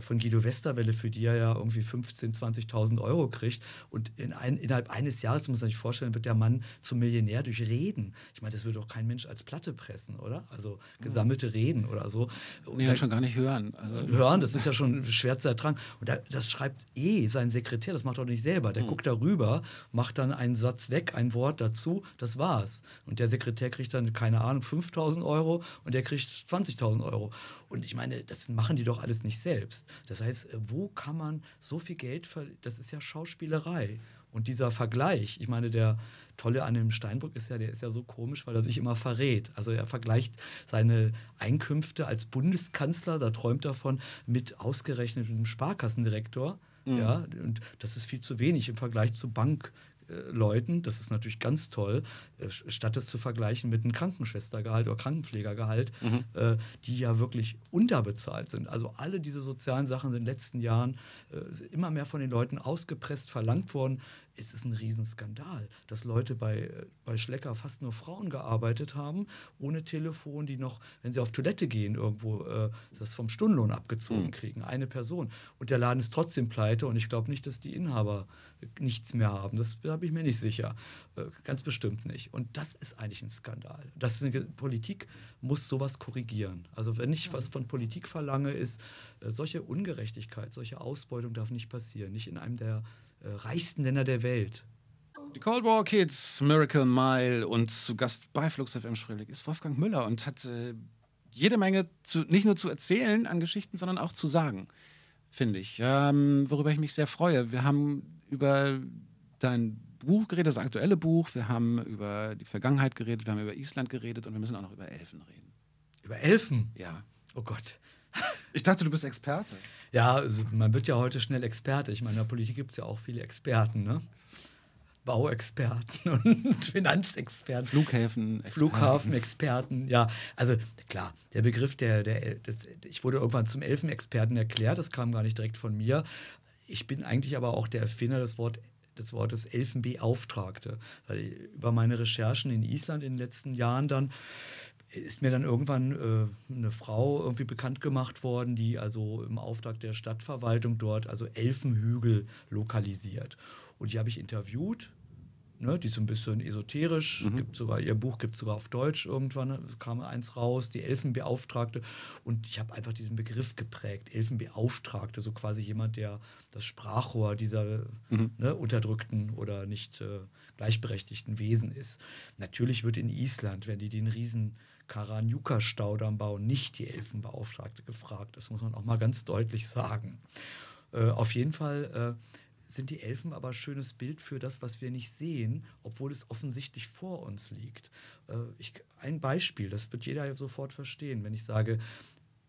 [SPEAKER 5] von Guido Westerwelle, für die er ja irgendwie 15.000, 20.000 Euro kriegt. Und in ein, innerhalb eines Jahres, muss man sich vorstellen, wird der Mann zum Millionär durch Reden. Ich meine, das würde doch kein Mensch als Platte pressen, oder? Also gesammelte Reden oder so. Und
[SPEAKER 4] Nee,
[SPEAKER 5] da-
[SPEAKER 4] und schon gar nicht hören. Also,
[SPEAKER 5] hören, das ist ja schon (laughs) schwer zu ertragen. Und da, das schreibt eh sein Sekretär, das macht er doch nicht selber. Der guckt darüber, macht dann einen Satz weg, ein Wort dazu, das war's. Und der Sekretär kriegt dann, keine Ahnung, 5000 Euro und der kriegt 20.000 Euro. Und ich meine, das machen die doch alles nicht selbst. Das heißt, äh, wo kann man so viel Geld verlieren? Das ist ja Schauspielerei. Und dieser Vergleich, ich meine, der Tolle an dem Steinbrück ist ja, der ist ja so komisch, weil er sich immer verrät. Also er vergleicht seine Einkünfte als Bundeskanzler, da träumt er von, mit ausgerechnet einem Sparkassendirektor. Ja, und das ist viel zu wenig im Vergleich zu Bankleuten. Das ist natürlich ganz toll, äh, statt es zu vergleichen mit einem Krankenschwestergehalt oder Krankenpflegergehalt, äh, die ja wirklich unterbezahlt sind. Also alle diese sozialen Sachen sind in den letzten Jahren äh, immer mehr von den Leuten ausgepresst, verlangt worden. Es ist ein Riesenskandal, dass Leute bei, äh, bei Schlecker fast nur Frauen gearbeitet haben, ohne Telefon, die noch, wenn sie auf Toilette gehen, irgendwo äh, das vom Stundenlohn abgezogen kriegen. Eine Person. Und der Laden ist trotzdem pleite und ich glaube nicht, dass die Inhaber äh, nichts mehr haben. Das da bin ich mir nicht sicher. Äh, ganz bestimmt nicht. Und das ist eigentlich ein Skandal. Das ist eine, Politik muss sowas korrigieren. Also wenn ich was von Politik verlange, ist, äh, solche Ungerechtigkeit, solche Ausbeutung darf nicht passieren. Nicht in einem der äh, reichsten Länder der Welt.
[SPEAKER 4] Die Cold War Kids, Miracle Mile und zu Gast bei Flux FM Spreeblick ist Wolfgang Müller und hat äh, jede Menge zu, nicht nur zu erzählen an Geschichten, sondern auch zu sagen, finde ich. Ähm, worüber ich mich sehr freue. Wir haben über dein Buch geredet, das aktuelle Buch, wir haben über die Vergangenheit geredet, wir haben über Island geredet und wir müssen auch noch über Elfen reden.
[SPEAKER 5] Über Elfen.
[SPEAKER 4] Ja.
[SPEAKER 5] Oh Gott.
[SPEAKER 4] Ich dachte, du bist Experte.
[SPEAKER 5] Ja, also man wird ja heute schnell Experte. Ich meine, in der Politik gibt es ja auch viele Experten, ne? Bauexperten (laughs) und Finanzexperten.
[SPEAKER 4] Flughäfen, Experten.
[SPEAKER 5] Flughafenexperten, ja. Also klar, der Begriff der, der das, ich wurde irgendwann zum Elfenexperten erklärt, das kam gar nicht direkt von mir. Ich bin eigentlich aber auch der Erfinder des, Wort, des Wortes Elfenbeauftragte. Weil über meine Recherchen in Island in den letzten Jahren dann ist mir dann irgendwann äh, eine Frau irgendwie bekannt gemacht worden, die also im Auftrag der Stadtverwaltung dort also Elfenhügel lokalisiert. Und die habe ich interviewt. Ne, die ist so ein bisschen esoterisch, gibt sogar, ihr Buch gibt es sogar auf Deutsch irgendwann, kam eins raus, die Elfenbeauftragte. Und ich habe einfach diesen Begriff geprägt, Elfenbeauftragte, so quasi jemand, der das Sprachrohr dieser ne, unterdrückten oder nicht äh, gleichberechtigten Wesen ist. Natürlich wird in Island, wenn die den riesen Karanjuka-Staudamm bauen, nicht die Elfenbeauftragte gefragt. Das muss man auch mal ganz deutlich sagen. Äh, auf jeden Fall äh, sind die Elfen aber ein schönes Bild für das, was wir nicht sehen, obwohl es offensichtlich vor uns liegt. Äh, ich, ein Beispiel, das wird jeder sofort verstehen, wenn ich sage,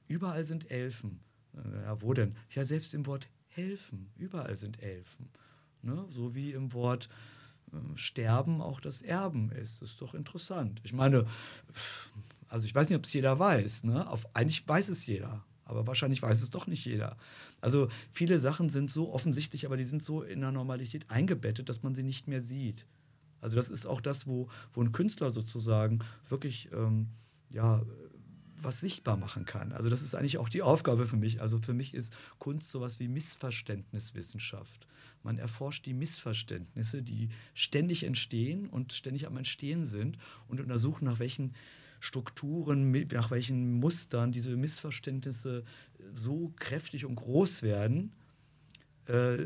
[SPEAKER 5] überall sind Elfen. Äh, ja, wo denn? Ja, selbst im Wort helfen, überall sind Elfen. Ne? So wie im Wort äh, Sterben auch das Erben ist. Das ist doch interessant. Ich meine, also ich weiß nicht, ob es jeder weiß. Ne? Auf, eigentlich weiß es jeder, aber wahrscheinlich weiß es doch nicht jeder. Also viele Sachen sind so offensichtlich, aber die sind so in der Normalität eingebettet, dass man sie nicht mehr sieht. Also das ist auch das, wo, wo ein Künstler sozusagen wirklich ähm, ja, was sichtbar machen kann. Also das ist eigentlich auch die Aufgabe für mich. Also für mich ist Kunst sowas wie Missverständniswissenschaft. Man erforscht die Missverständnisse, die ständig entstehen und ständig am Entstehen sind und untersucht, nach welchen Strukturen, nach welchen Mustern diese Missverständnisse so kräftig und groß werden, äh,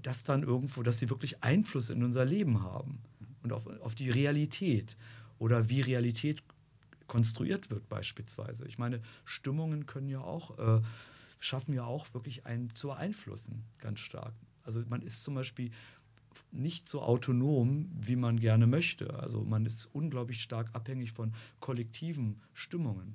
[SPEAKER 5] dass dann irgendwo, dass sie wirklich Einfluss in unser Leben haben und auf, auf die Realität oder wie Realität konstruiert wird beispielsweise. Ich meine, Stimmungen können ja auch, äh, schaffen ja auch wirklich einen zu beeinflussen, ganz stark. Also man ist zum Beispiel nicht so autonom, wie man gerne möchte. Also man ist unglaublich stark abhängig von kollektiven Stimmungen.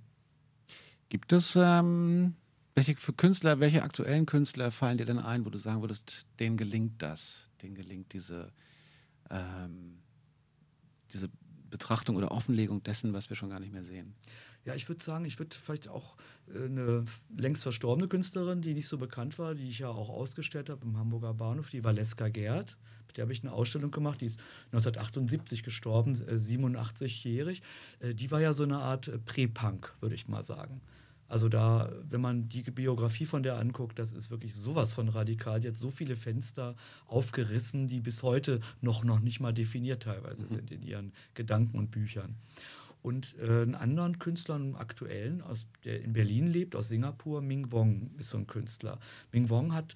[SPEAKER 4] Gibt es ähm, welche für Künstler, welche aktuellen Künstler fallen dir denn ein, wo du sagen würdest, denen gelingt das, denen gelingt diese, ähm, diese Betrachtung oder Offenlegung dessen, was wir schon gar nicht mehr sehen?
[SPEAKER 5] Ja, ich würde sagen, ich würde vielleicht auch äh, eine längst verstorbene Künstlerin, die nicht so bekannt war, die ich ja auch ausgestellt habe im Hamburger Bahnhof, die Valeska Gerd. Mit der habe ich eine Ausstellung gemacht, die ist 1978 gestorben, 87-jährig. Äh, die war ja so eine Art äh, Prä-Punk, würde ich mal sagen. Also da, wenn man die Biografie von der anguckt, das ist wirklich sowas von radikal. Die hat so viele Fenster aufgerissen, die bis heute noch, noch nicht mal definiert teilweise mhm. sind in ihren Gedanken und Büchern. Und äh, einen anderen Künstler, einen aktuellen, aus, der in Berlin lebt, aus Singapur, Ming Wong ist so ein Künstler. Ming Wong hat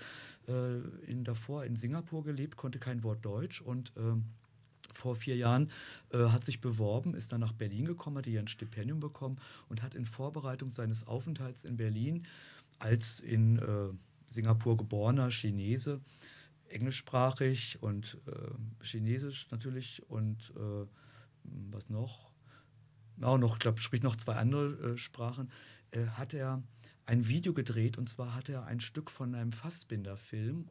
[SPEAKER 5] äh, in, davor in Singapur gelebt, konnte kein Wort Deutsch und äh, vor vier Jahren äh, hat sich beworben, ist dann nach Berlin gekommen, hat hier ein Stipendium bekommen und hat in Vorbereitung seines Aufenthalts in Berlin als in äh, Singapur geborener Chinese, englischsprachig und äh, chinesisch natürlich und was noch? auch noch, ich glaube, spricht noch zwei andere äh, Sprachen, äh, hat er ein Video gedreht und zwar hat er ein Stück von einem Fassbinder-Film.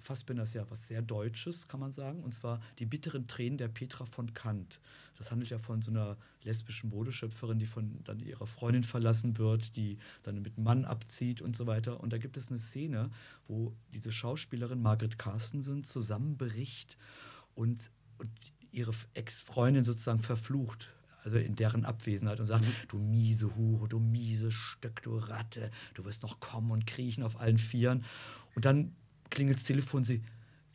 [SPEAKER 5] Fassbinder ist ja was sehr Deutsches, kann man sagen, und zwar Die bitteren Tränen der Petra von Kant. Das handelt ja von so einer lesbischen Modeschöpferin, die von dann ihrer Freundin verlassen wird, die dann mit Mann abzieht und so weiter. Und da gibt es eine Szene, wo diese Schauspielerin Margret Carstensen zusammenbricht und, und ihre Ex-Freundin sozusagen verflucht also in deren Abwesenheit und sagt, mhm. du miese Hure, du miese Stück, du Ratte, du wirst noch kommen und kriechen auf allen Vieren. Und dann klingelt das Telefon, sie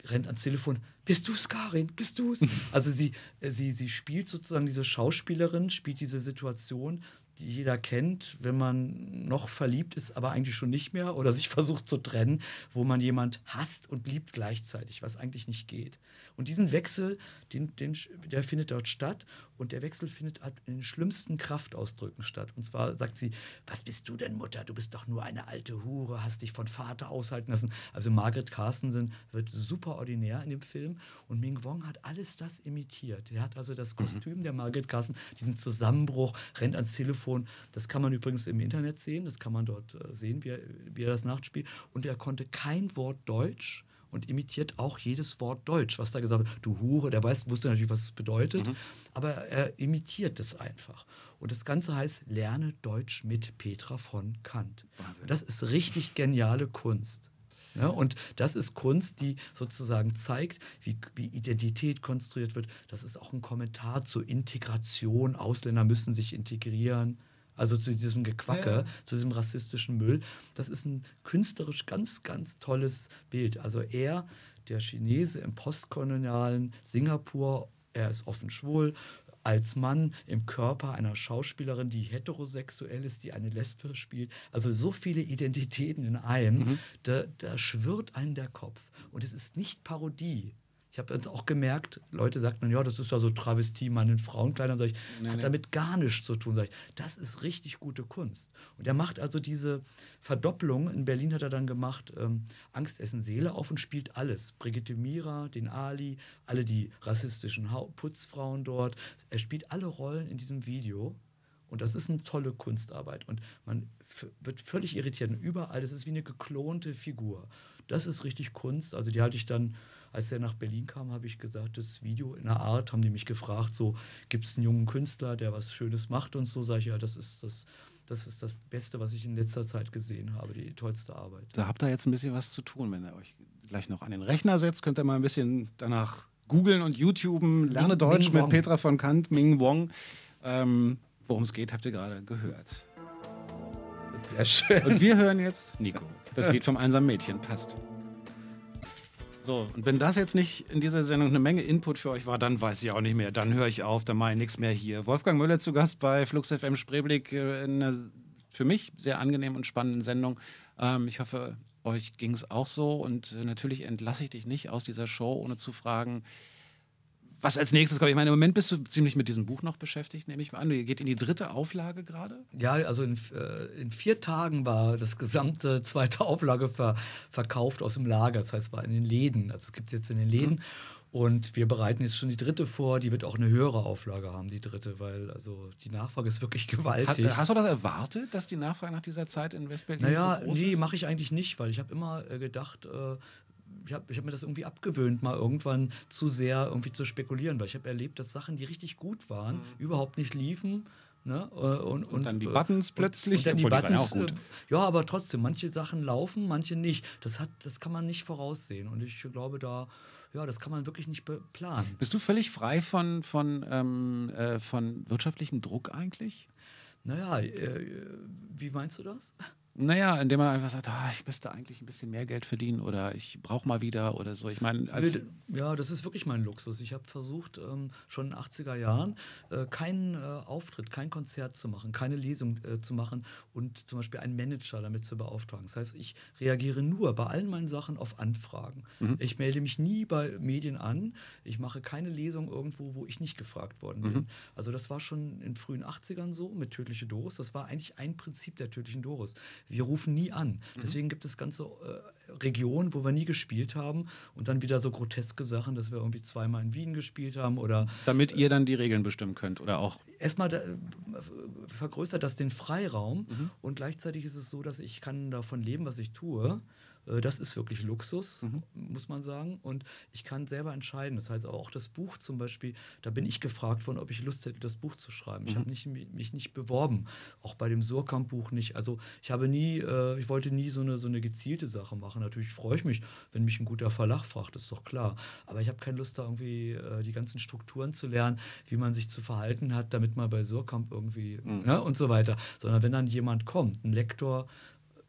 [SPEAKER 5] rennt ans Telefon, bist du's, Karin, bist du's? (laughs) also sie, äh, sie, sie spielt sozusagen diese Schauspielerin, spielt diese Situation, die jeder kennt, wenn man noch verliebt ist, aber eigentlich schon nicht mehr oder sich versucht zu trennen, wo man jemand hasst und liebt gleichzeitig, was eigentlich nicht geht. Und diesen Wechsel, den, den, der findet dort statt und der Wechsel findet halt in den schlimmsten Kraftausdrücken statt. Und zwar sagt sie, was bist du denn Mutter? Du bist doch nur eine alte Hure, hast dich von Vater aushalten lassen. Also Margaret Carstensen wird super ordinär in dem Film und Ming Wong hat alles das imitiert. Er hat also das mhm. Kostüm mhm. der Margaret Carsten, diesen Zusammenbruch, rennt ans Telefon. Das kann man übrigens im Internet sehen, das kann man dort äh, sehen, wie er, wie er das nachspielt. Und er konnte kein Wort Deutsch und imitiert auch jedes Wort Deutsch, was da gesagt wird. Du Hure, der weiß, wusste natürlich, was es bedeutet, mhm. aber er imitiert es einfach. Und das Ganze heißt Lerne Deutsch mit Petra von Kant. Wahnsinn. Das ist richtig geniale Kunst. Ja, und das ist Kunst, die sozusagen zeigt, wie, wie, Identität konstruiert wird. Das ist auch ein Kommentar zur Integration. Ausländer müssen sich integrieren. Also zu diesem Gequacke, ja. zu diesem rassistischen Müll. Das ist ein künstlerisch ganz, ganz tolles Bild. Also er, der Chinese im postkolonialen Singapur, er ist offen schwul, als Mann im Körper einer Schauspielerin, die heterosexuell ist, die eine Lesbe spielt. Also so viele Identitäten in einem, mhm. da, da schwirrt einen der Kopf. Und es ist nicht Parodie. Ich habe jetzt auch gemerkt, Leute sagten, ja, das ist ja so Travestie, Mann in Frauenkleidern. Sag ich,
[SPEAKER 4] Nee,
[SPEAKER 5] hat
[SPEAKER 4] nee.
[SPEAKER 5] damit gar nichts zu tun. Sag ich, das ist richtig gute Kunst. Und er macht also diese Verdopplung. In Berlin hat er dann gemacht, ähm, Angst essen Seele auf und spielt alles. Brigitte Mira, den Ali, alle die rassistischen Hau Putzfrauen dort. Er spielt alle Rollen in diesem Video. Und das ist eine tolle Kunstarbeit. Und man wird völlig irritiert. Und überall, das ist wie eine geklonte Figur. Das ist richtig Kunst. Also die hatte ich dann, als er nach Berlin kam, habe ich gesagt, das Video in der Art, haben die mich gefragt, so, gibt es einen jungen Künstler, der was Schönes macht und so, sage ich, ja, das ist das, das ist das Beste, was ich in letzter Zeit gesehen habe, die tollste Arbeit.
[SPEAKER 4] Da habt ihr jetzt ein bisschen was zu tun. Wenn ihr euch gleich noch an den Rechner setzt, könnt ihr mal ein bisschen danach googeln und YouTuben. Lerne
[SPEAKER 5] Ming-
[SPEAKER 4] Deutsch
[SPEAKER 5] Ming
[SPEAKER 4] mit
[SPEAKER 5] Wong.
[SPEAKER 4] Petra von Kant, Ming Wong. Ähm, Worum es geht, habt ihr gerade gehört.
[SPEAKER 5] Sehr schön.
[SPEAKER 4] Und wir hören jetzt Nico. Das (laughs) Lied vom einsamen Mädchen passt. So, und wenn das jetzt nicht in dieser Sendung eine Menge Input für euch war, dann weiß ich auch nicht mehr. Dann höre ich auf, dann mache ich nichts mehr hier. Wolfgang Müller zu Gast bei Flux FM Spreeblick äh, in einer für mich sehr angenehmen und spannenden Sendung. Ähm, ich hoffe, euch ging es auch so und äh, natürlich entlasse ich dich nicht aus dieser Show, ohne zu fragen, was als nächstes kommt. Ich meine, im Moment bist du ziemlich mit diesem Buch noch beschäftigt, nehme ich mal an. Ihr geht in die dritte Auflage gerade.
[SPEAKER 5] Ja, also in, äh, in vier Tagen war das gesamte (laughs) zweite Auflage ver, verkauft aus dem Lager. Das heißt, es war in den Läden. Also es gibt es jetzt in den Läden. Und wir bereiten jetzt schon die dritte vor. Die wird auch eine höhere Auflage haben, die dritte, weil also die Nachfrage ist wirklich (laughs)
[SPEAKER 4] Hat,
[SPEAKER 5] gewaltig.
[SPEAKER 4] hast du das erwartet, dass die Nachfrage nach dieser Zeit in Westberlin
[SPEAKER 5] Naja,
[SPEAKER 4] so groß
[SPEAKER 5] nee,
[SPEAKER 4] ist?
[SPEAKER 5] mache ich eigentlich nicht, weil ich habe immer äh, gedacht, äh, ich habe ich hab mir das irgendwie abgewöhnt, mal irgendwann zu sehr irgendwie zu spekulieren, weil ich habe erlebt, dass Sachen, die richtig gut waren, überhaupt nicht liefen. Ne? äh, Und,
[SPEAKER 4] Und dann die
[SPEAKER 5] äh,
[SPEAKER 4] Buttons plötzlich,
[SPEAKER 5] Und, dann die
[SPEAKER 4] obwohl die
[SPEAKER 5] Buttons,
[SPEAKER 4] auch gut.
[SPEAKER 5] äh, ja, aber trotzdem, manche Sachen laufen, manche nicht. Das, hat, das kann man nicht voraussehen. Und ich glaube, da, ja, das kann man wirklich nicht planen.
[SPEAKER 4] Bist du völlig frei von, von, ähm, äh, von wirtschaftlichem Druck eigentlich?
[SPEAKER 5] Naja, äh, wie meinst du das?
[SPEAKER 4] Naja, indem man einfach sagt, ah, ich müsste eigentlich ein bisschen mehr Geld verdienen oder ich brauche mal wieder oder so. Ich meine,
[SPEAKER 5] Ja, das ist wirklich mein Luxus. Ich habe versucht, ähm, schon in den 80er Jahren äh, keinen äh, Auftritt, kein Konzert zu machen, keine Lesung äh, zu machen und zum Beispiel einen Manager damit zu beauftragen. Das heißt, ich reagiere nur bei allen meinen Sachen auf Anfragen. Ich melde mich nie bei Medien an. Ich mache keine Lesung irgendwo, wo ich nicht gefragt worden bin. Also das war schon in den frühen 80ern so mit Tödliche Doris. Das war eigentlich ein Prinzip der Tödlichen Doris. Wir rufen nie an. Deswegen gibt es ganze äh, Regionen, wo wir nie gespielt haben und dann wieder so groteske Sachen, dass wir irgendwie zweimal in Wien gespielt haben oder
[SPEAKER 4] damit ihr dann die Regeln bestimmen könnt oder auch.
[SPEAKER 5] erstmal da, äh, vergrößert das den Freiraum und gleichzeitig ist es so, dass ich kann davon leben, was ich tue. Äh, Das ist wirklich Luxus, muss man sagen. Und ich kann selber entscheiden. Das heißt auch das Buch zum Beispiel, da bin ich gefragt worden, ob ich Lust hätte, das Buch zu schreiben. Ich habe nicht, mich nicht beworben, auch bei dem Surkamp-Buch nicht. Also ich habe nie, äh, ich wollte nie so eine, so eine gezielte Sache machen. Natürlich freue ich mich, wenn mich ein guter Verlag fragt, ist doch klar. Aber ich habe keine Lust, da irgendwie äh, die ganzen Strukturen zu lernen, wie man sich zu verhalten hat, damit man bei Surkamp irgendwie ne, und so weiter. Sondern wenn dann jemand kommt, ein Lektor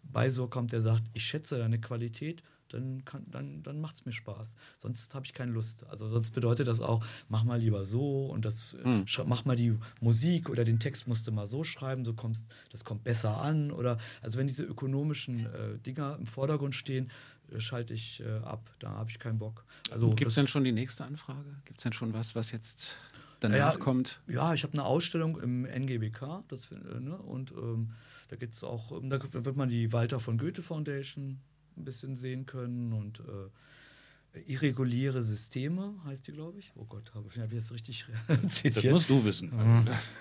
[SPEAKER 5] bei Surkamp, der sagt, ich schätze deine Qualität, dann, kann, dann, dann macht es mir Spaß. Sonst habe ich keine Lust. Also sonst bedeutet das auch, mach mal lieber so und das, schra- mach mal die Musik oder den Text musst du mal so schreiben, so kommst, das kommt besser an. Oder also wenn diese ökonomischen äh, Dinger im Vordergrund stehen, äh, schalte ich äh, ab. Da habe ich keinen Bock. Also
[SPEAKER 4] Gibt es denn schon die nächste Anfrage? Gibt es denn schon was, was jetzt danach
[SPEAKER 5] Ja,
[SPEAKER 4] kommt?
[SPEAKER 5] Ja, ich habe eine Ausstellung im NGBK das, äh, ne, und ähm, da geht es auch, da wird man die Walter von Goethe Foundation ein bisschen sehen können und äh, irreguläre Systeme heißt die, glaube ich. Oh Gott, habe hab ich jetzt richtig (laughs)
[SPEAKER 4] Das
[SPEAKER 5] zitiert?
[SPEAKER 4] musst du wissen.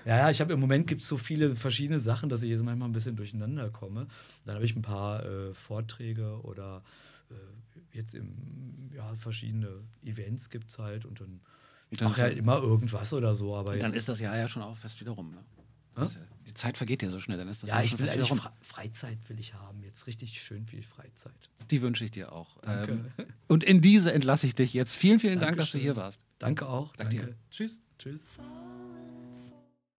[SPEAKER 5] Ja, ja, ich habe im Moment gibt es so viele verschiedene Sachen, dass ich jetzt manchmal ein bisschen durcheinander komme. Dann habe ich ein paar äh, Vorträge oder äh, jetzt im, ja, verschiedene Events gibt es halt und dann
[SPEAKER 4] Und dann
[SPEAKER 5] mache ich halt immer irgendwas oder so. Aber
[SPEAKER 4] Dann ist das Jahr ja schon auch fast wieder rum. Ne? Äh, die Zeit vergeht ja so schnell, dann ist das
[SPEAKER 5] ja, ich will eigentlich. Fre Freizeit will ich haben. Jetzt richtig schön viel Freizeit.
[SPEAKER 4] Die wünsche ich dir auch.
[SPEAKER 5] Danke.
[SPEAKER 4] Ähm, und in diese entlasse ich dich jetzt. Vielen, vielen (laughs) Dank, dass du hier warst.
[SPEAKER 5] Danke auch.
[SPEAKER 4] Sag
[SPEAKER 5] Danke.
[SPEAKER 4] dir. Tschüss.
[SPEAKER 5] Tschüss.